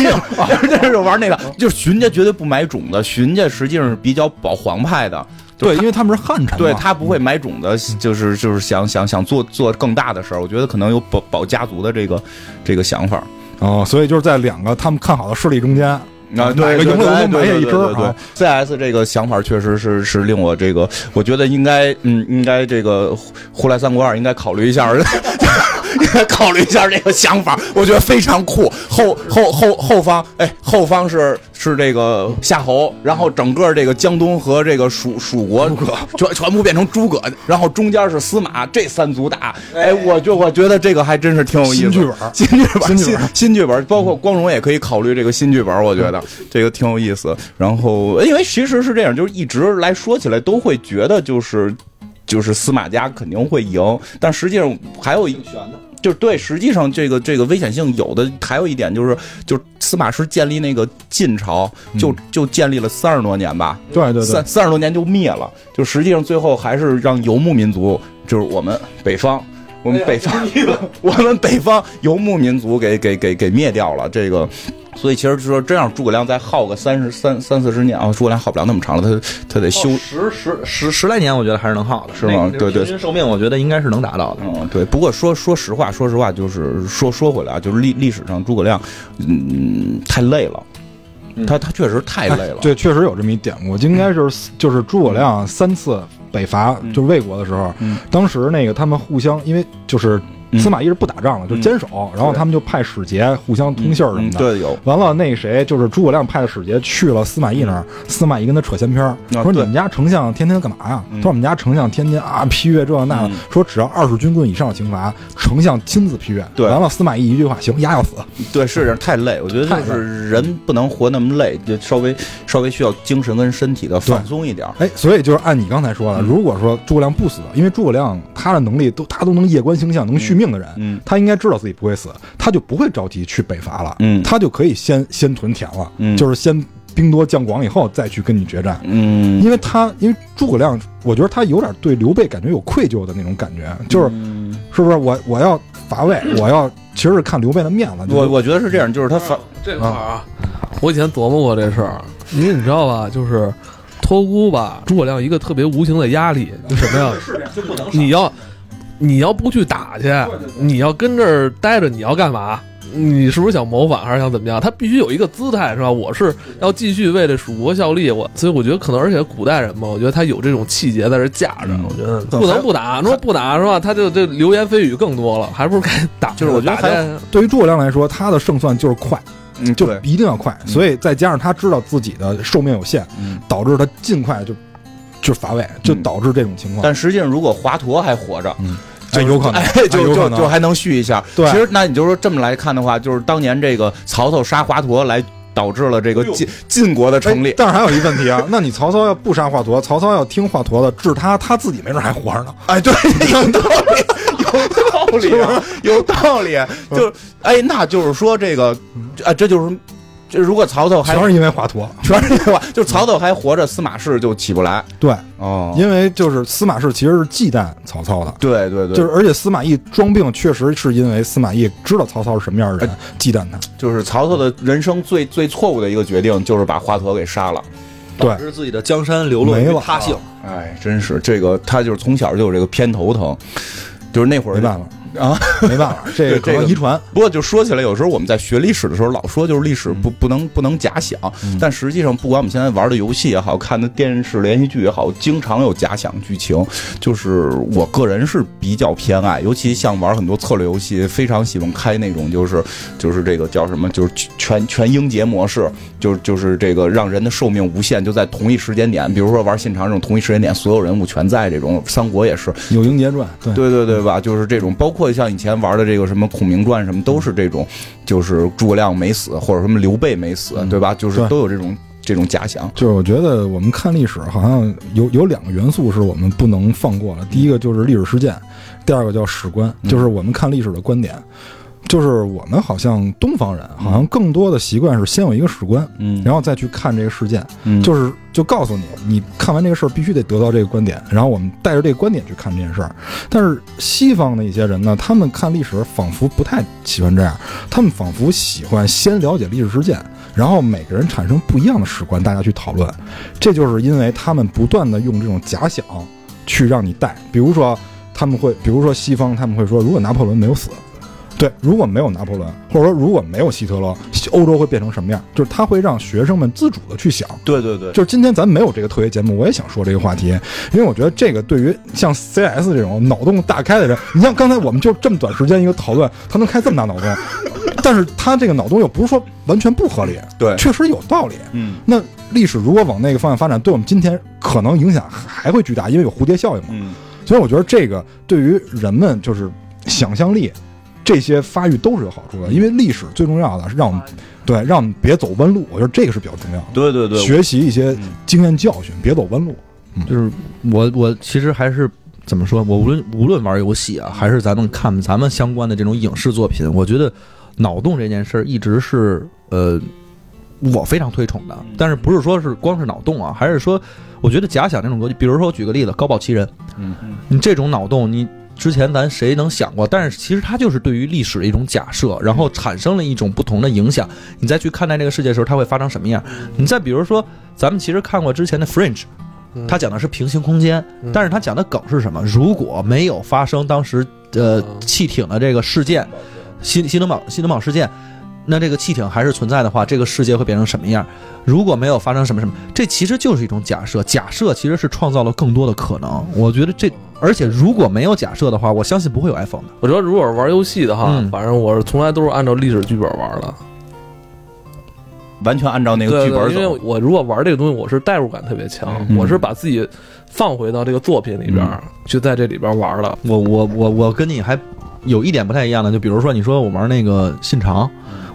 这是玩那个，就是荀家绝对不买种子，荀家实际上是比较保皇派的。对，因为他们是汉臣，对他不会买种子，就是就是想想想做做更大的事儿。我觉得可能有保保家族的这个这个想法。哦，所以就是在两个他们看好的势力中间，啊，哪对，对对对对对针儿啊 CS 这个想法确实是是令我这个，我觉得应该，嗯，应该这个《呼来三国二》应该考虑一下，考虑一下这个想法，我觉得非常酷。后后后后方，哎，后方是是这个夏侯，然后整个这个江东和这个蜀蜀国全全部变成诸葛，然后中间是司马，这三组打，哎，我就我觉得这个还真是挺有意思的。新剧本新剧本，新新剧本包括光荣也可以考虑这个新剧本，我觉得这个挺有意思。然后，因为其实是这样，就是一直来说起来都会觉得就是就是司马家肯定会赢，但实际上还有一悬的。就是对，实际上这个这个危险性有的还有一点就是，就是司马师建立那个晋朝，就就建立了三十多年吧，对对对。三，三十多年就灭了，就实际上最后还是让游牧民族，就是我们北方，我们北方，我们北方游牧民族给给给给灭掉了这个。所以其实说，真让诸葛亮再耗个三十三三四十年啊，诸葛亮耗不了那么长了，他他得修。十十十十来年，我觉得还是能耗的，是吗对对平均寿命我觉得应该是能达到的。嗯，对。不过说说实话，说实话，就是说说回来啊，就是历历史上诸葛亮，嗯，太累了，他他确实太累了。对，确实有这么一典故，应该就是就是诸葛亮三次北伐，就是魏国的时候，嗯。当时那个他们互相，因为就是嗯司马懿是不打仗了，就坚守，然后他们就派使节互相通信儿什么的。嗯对，有完了，那谁就是诸葛亮派的使节去了司马懿那儿，司马懿跟他扯闲篇儿，说你们家丞相天天干嘛呀？说我们家丞相天天啊批阅这那说只要二十军棍以上的刑罚，丞相亲自批阅。对完了司马懿一句话，行，丫要死。对，是这样太累。我觉得就是人不能活那么累，就稍微稍微需要精神跟身体的放松一点儿。哎，所以就是按你刚才说的，嗯如果说诸葛亮不死，因为诸葛亮他的能力都他都能夜观星象，能续命的人，嗯。他应该知道自己不会死，他就不会着急去北伐了，嗯。他就可以先先屯田了，嗯。就是先兵多将广以后再去跟你决战。嗯，因为他，因为诸葛亮，我觉得他有点对刘备感觉有愧疚的那种感觉，就是嗯。是不是？我我要伐魏，我要其实是看刘备的面子。我我觉得是这样，就是他反这块儿啊，我以前琢磨过这事儿，因为你知道吧，就是托孤吧，诸葛亮一个特别无形的压力，就什么呀？你要你要不去打去，你要跟这儿待着，你要干嘛？你是不是想谋反，还是想怎么样？他必须有一个姿态，是吧？我是要继续为这蜀国效力，我所以我觉得可能，而且古代人嘛，我觉得他有这种气节在这架着，嗯我觉得不能不打。你说不打是吧？他就这流言蜚语更多了，还不如该打。就是我觉得对于诸葛亮来说，他的胜算就是快，嗯，就，一定要快。嗯所以再加上他知道自己的寿命有限，嗯。导致他尽快就就乏味，就导致这种情况。但实际上，如果华佗还活着，嗯，哎，有可能，就有可能就就还能续一下。对其实那你就说这么来看的话，就是当年这个曹操杀华佗，来导致了这个晋晋国的成立哎。但是还有一问题啊，那你曹操要不杀华佗，曹操要听华佗的治他，他自己没准还活着呢。哎，对，有道理，有道理啊，有道理。就哎，那就是说这个啊，这就是这如果曹操还全是因为华佗。全是因为华，就是曹操还活着，司马氏就起不来。对，哦，因为就是司马氏其实是忌惮曹操的，对对对，就是而且司马懿装病，确实是因为司马懿知道曹操是什么样的人，忌惮他。就是曹操的人生最最错误的一个决定，就是把华佗给杀了。对导致自己的江山流落于没了他姓。哎，真是这个，他就是从小就有这个偏头疼，就是那会儿没办法啊，没办法，这个可这个能遗传。不过就说起来，有时候我们在学历史的时候，老说就是历史不不能不能假想，但实际上，不管我们现在玩的游戏也好看的电视连续剧也好，经常有假想剧情。就是我个人是比较偏爱，尤其像玩很多策略游戏，非常喜欢开那种就是就是这个叫什么，就是全全英杰模式，就是就是这个让人的寿命无限，就在同一时间点，比如说玩现场这种同一时间点，所有人物全在这种，三国也是，有英杰传，对对对对吧？就是这种，包括像以前玩的这个什么《孔明传》什么，都是这种，就是诸葛亮没死，或者什么刘备没死，对吧？就是都有这种这种假想。就是我觉得我们看历史好像有有两个元素是我们不能放过的，第一个就是历史事件，第二个叫史观，就是我们看历史的观点。就是我们好像东方人好像更多的习惯是先有一个史观，嗯然后再去看这个事件，嗯就是就告诉你，你看完这个事儿必须得得到这个观点，然后我们带着这个观点去看这件事儿。但是西方的一些人呢，他们看历史仿佛不太喜欢这样，他们仿佛喜欢先了解历史事件，然后每个人产生不一样的史观，大家去讨论。这就是因为他们不断的用这种假想去让你带，比如说他们会，比如说西方他们会说，如果拿破仑没有死。对，如果没有拿破仑，或者说如果没有希特勒，欧洲会变成什么样？就是他会让学生们自主的去想，对对对，就是今天咱没有这个特别节目，我也想说这个话题，因为我觉得这个对于像 CS 这种脑洞大开的人，你像刚才我们就这么短时间一个讨论，他能开这么大脑洞，但是他这个脑洞又不是说完全不合理，对确实有道理。嗯那历史如果往那个方向发展，对我们今天可能影响还会巨大，因为有蝴蝶效应嘛。嗯，所以我觉得这个对于人们就是想象力这些发育都是有好处的，因为历史最重要的是让我们对让我们别走弯路，我觉得这个是比较重要的。对对对，学习一些经验教训，别走弯路。就是我我其实还是怎么说，我无论无论玩游戏啊，还是咱们看咱们相关的这种影视作品，我觉得脑洞这件事儿一直是呃我非常推崇的。但是不是说是光是脑洞啊，还是说我觉得假想这种逻辑，比如说我举个例子，高保奇人，嗯嗯你这种脑洞你。之前咱谁能想过？但是其实它就是对于历史的一种假设，然后产生了一种不同的影响。你再去看待这个世界的时候，它会发生什么样？你再比如说，咱们其实看过之前的《Fringe》，它讲的是平行空间，嗯但是它讲的梗是什么？如果没有发生当时呃嗯汽艇的这个事件，新新德堡新德堡事件，那这个汽艇还是存在的话，这个世界会变成什么样？如果没有发生什么什么，这其实就是一种假设。假设其实是创造了更多的可能。我觉得这，而且如果没有假设的话，我相信不会有 iPhone 的。我觉得如果是玩游戏的话，嗯反正我是从来都是按照历史剧本玩的。完全按照那个对对，剧本因为走。我如果玩这个东西，我是代入感特别强，嗯我是把自己放回到这个作品里边，嗯就在这里边玩了。我我我我跟你还有一点不太一样的，就比如说你说我玩那个信长，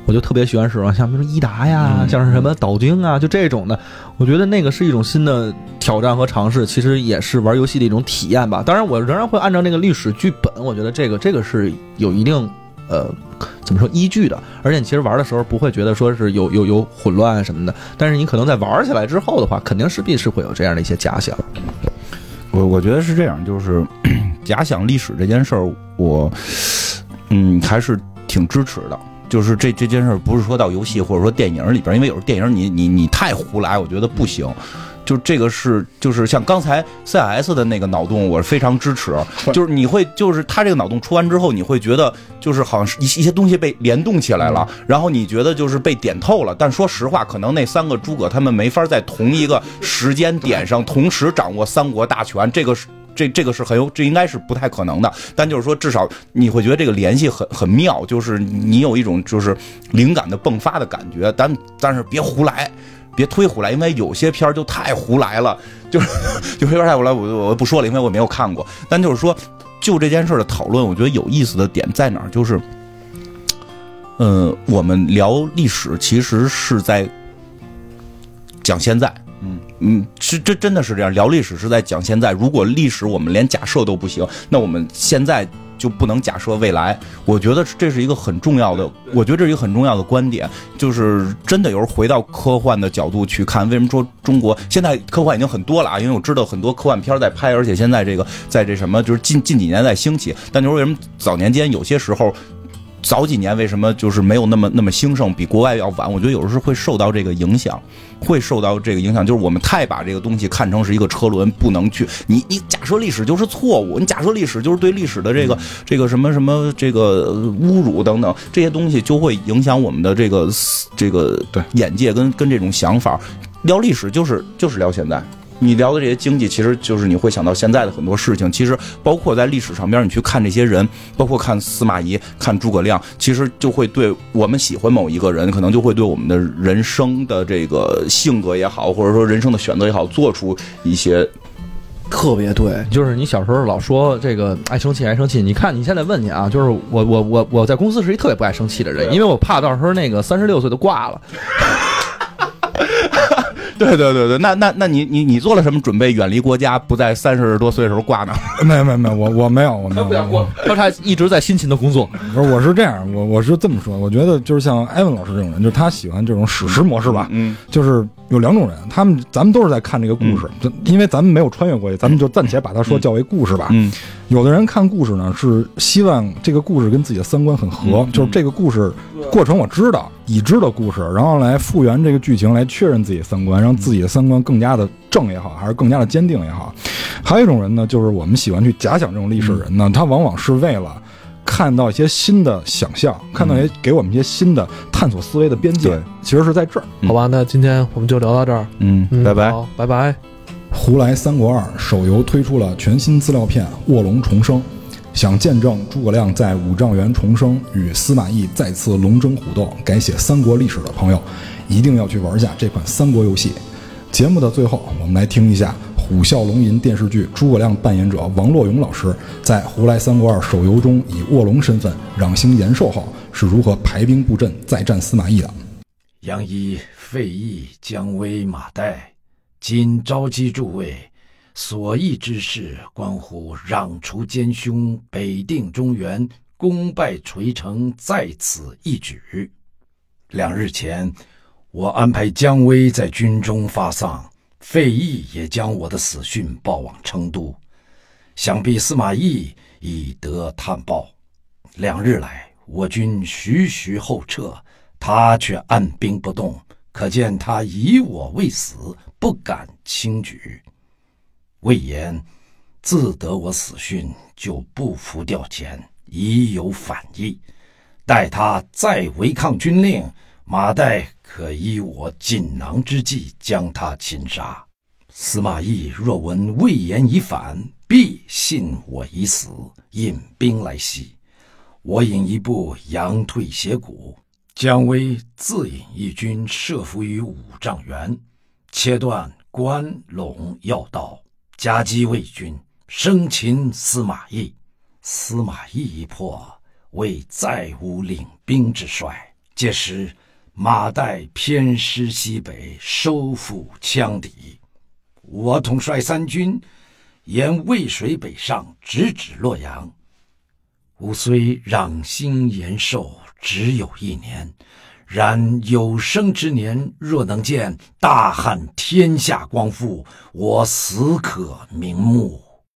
我就特别喜欢使用像比如说伊达呀，嗯像是什么岛津啊，就这种的，我觉得那个是一种新的挑战和尝试，其实也是玩游戏的一种体验吧。当然，我仍然会按照那个历史剧本，我觉得这个这个是有一定呃怎么说依据的，而且你其实玩的时候不会觉得说是有有有混乱什么的，但是你可能在玩起来之后的话，肯定势必是会有这样的一些假想。我我觉得是这样，就是 假想历史这件事儿，我嗯还是挺支持的。就是这这件事儿不是说到游戏或者说电影里边，因为有时候电影你你你太胡来，我觉得不行。就这个是，就是像刚才 C S 的那个脑洞，我是非常支持。就是你会，就是他这个脑洞出完之后，你会觉得，就是好像是一一些东西被联动起来了，然后你觉得就是被点透了。但说实话，可能那三个诸葛他们没法在同一个时间点上同时掌握三国大权，这个是这这个是很有，这应该是不太可能的。但就是说，至少你会觉得这个联系很很妙，就是你有一种就是灵感的迸发的感觉。但但是别胡来。别忒胡来，因为有些片儿就太胡来了，就是就有点太胡来，我我不说了，因为我没有看过。但就是说，就这件事的讨论，我觉得有意思的点在哪儿？就是，嗯，我们聊历史其实是在讲现在，嗯嗯，是这真的是这样，聊历史是在讲现在。如果历史我们连假设都不行，那我们现在。就不能假设未来，我觉得这是一个很重要的，我觉得这是一个很重要的观点，就是真的有时候回到科幻的角度去看，为什么说中国现在科幻已经很多了啊？因为我知道很多科幻片在拍，而且现在这个在这什么，就是近近几年在兴起，但就是为什么早年间有些时候。早几年为什么就是没有那么那么兴盛，比国外要晚？我觉得有时候会受到这个影响，会受到这个影响，就是我们太把这个东西看成是一个车轮，不能去你你假设历史就是错误，你假设历史就是对历史的这个这个什么什么这个侮辱等等这些东西，就会影响我们的这个这个对眼界跟跟这种想法。聊历史就是就是聊现在。你聊的这些经济，其实就是你会想到现在的很多事情。其实包括在历史上边，你去看这些人，包括看司马懿、看诸葛亮，其实就会对我们喜欢某一个人，可能就会对我们的人生的这个性格也好，或者说人生的选择也好，做出一些特别对。就是你小时候老说这个爱生气，爱生气。你看你现在问你啊，就是我我我我在公司是一特别不爱生气的人，因为我怕到时候那个三十六岁都挂了。对对对对，那那那你你你做了什么准备，远离国家，不在三十多岁的时候挂呢？没有没有没有，我我没有我没有，他他一直在辛勤的工作。不是，我是这样，我我是这么说，我觉得就是像艾文老师这种人，就是他喜欢这种史诗模式吧。嗯，就是有两种人，他们咱们都是在看这个故事，就因为咱们没有穿越过去，咱们就暂且把它说叫为故事吧。嗯，有的人看故事呢，是希望这个故事跟自己的三观很合，就是这个故事过程我知道。已知的故事，然后来复原这个剧情，来确认自己的三观，让自己的三观更加的正也好，还是更加的坚定也好。还有一种人呢，就是我们喜欢去假想这种历史人呢，他往往是为了看到一些新的想象，看到一些给我们一些新的探索思维的边界。其实是在这儿。好吧，那今天我们就聊到这儿。嗯，拜拜，好拜拜。胡来三国二手游推出了全新资料片《卧龙重生》。想见证诸葛亮在五丈原重生，与司马懿再次龙争虎斗，改写三国历史的朋友，一定要去玩下这款三国游戏。节目的最后，我们来听一下《虎啸龙吟》电视剧诸葛亮扮演者王洛勇老师在《胡来三国二》手游中以卧龙身份攘星延寿后是如何排兵布阵再战司马懿的。杨仪、费祎、姜维、马岱，今召集诸位。所议之事，关乎攘除奸凶、北定中原、功败垂成，在此一举。两日前，我安排姜维在军中发丧，费祎也将我的死讯报往成都。想必司马懿已得探报。两日来，我军徐徐后撤，他却按兵不动，可见他以我未死，不敢轻举。魏延自得我死讯，就不服调遣，已有反意。待他再违抗军令，马岱可依我锦囊之计，将他擒杀。司马懿若闻魏延已反，必信我已死，引兵来袭。我引一部佯退斜谷，姜维自引一军设伏于五丈原，切断关陇要道。夹击魏军，生擒司马懿。司马懿一破，魏再无领兵之帅。届时，马岱偏师西北，收复羌敌。我统帅三军，沿渭水北上，直指洛阳。吾虽攘星延寿，只有一年。然有生之年，若能见大汉天下光复，我死可瞑目。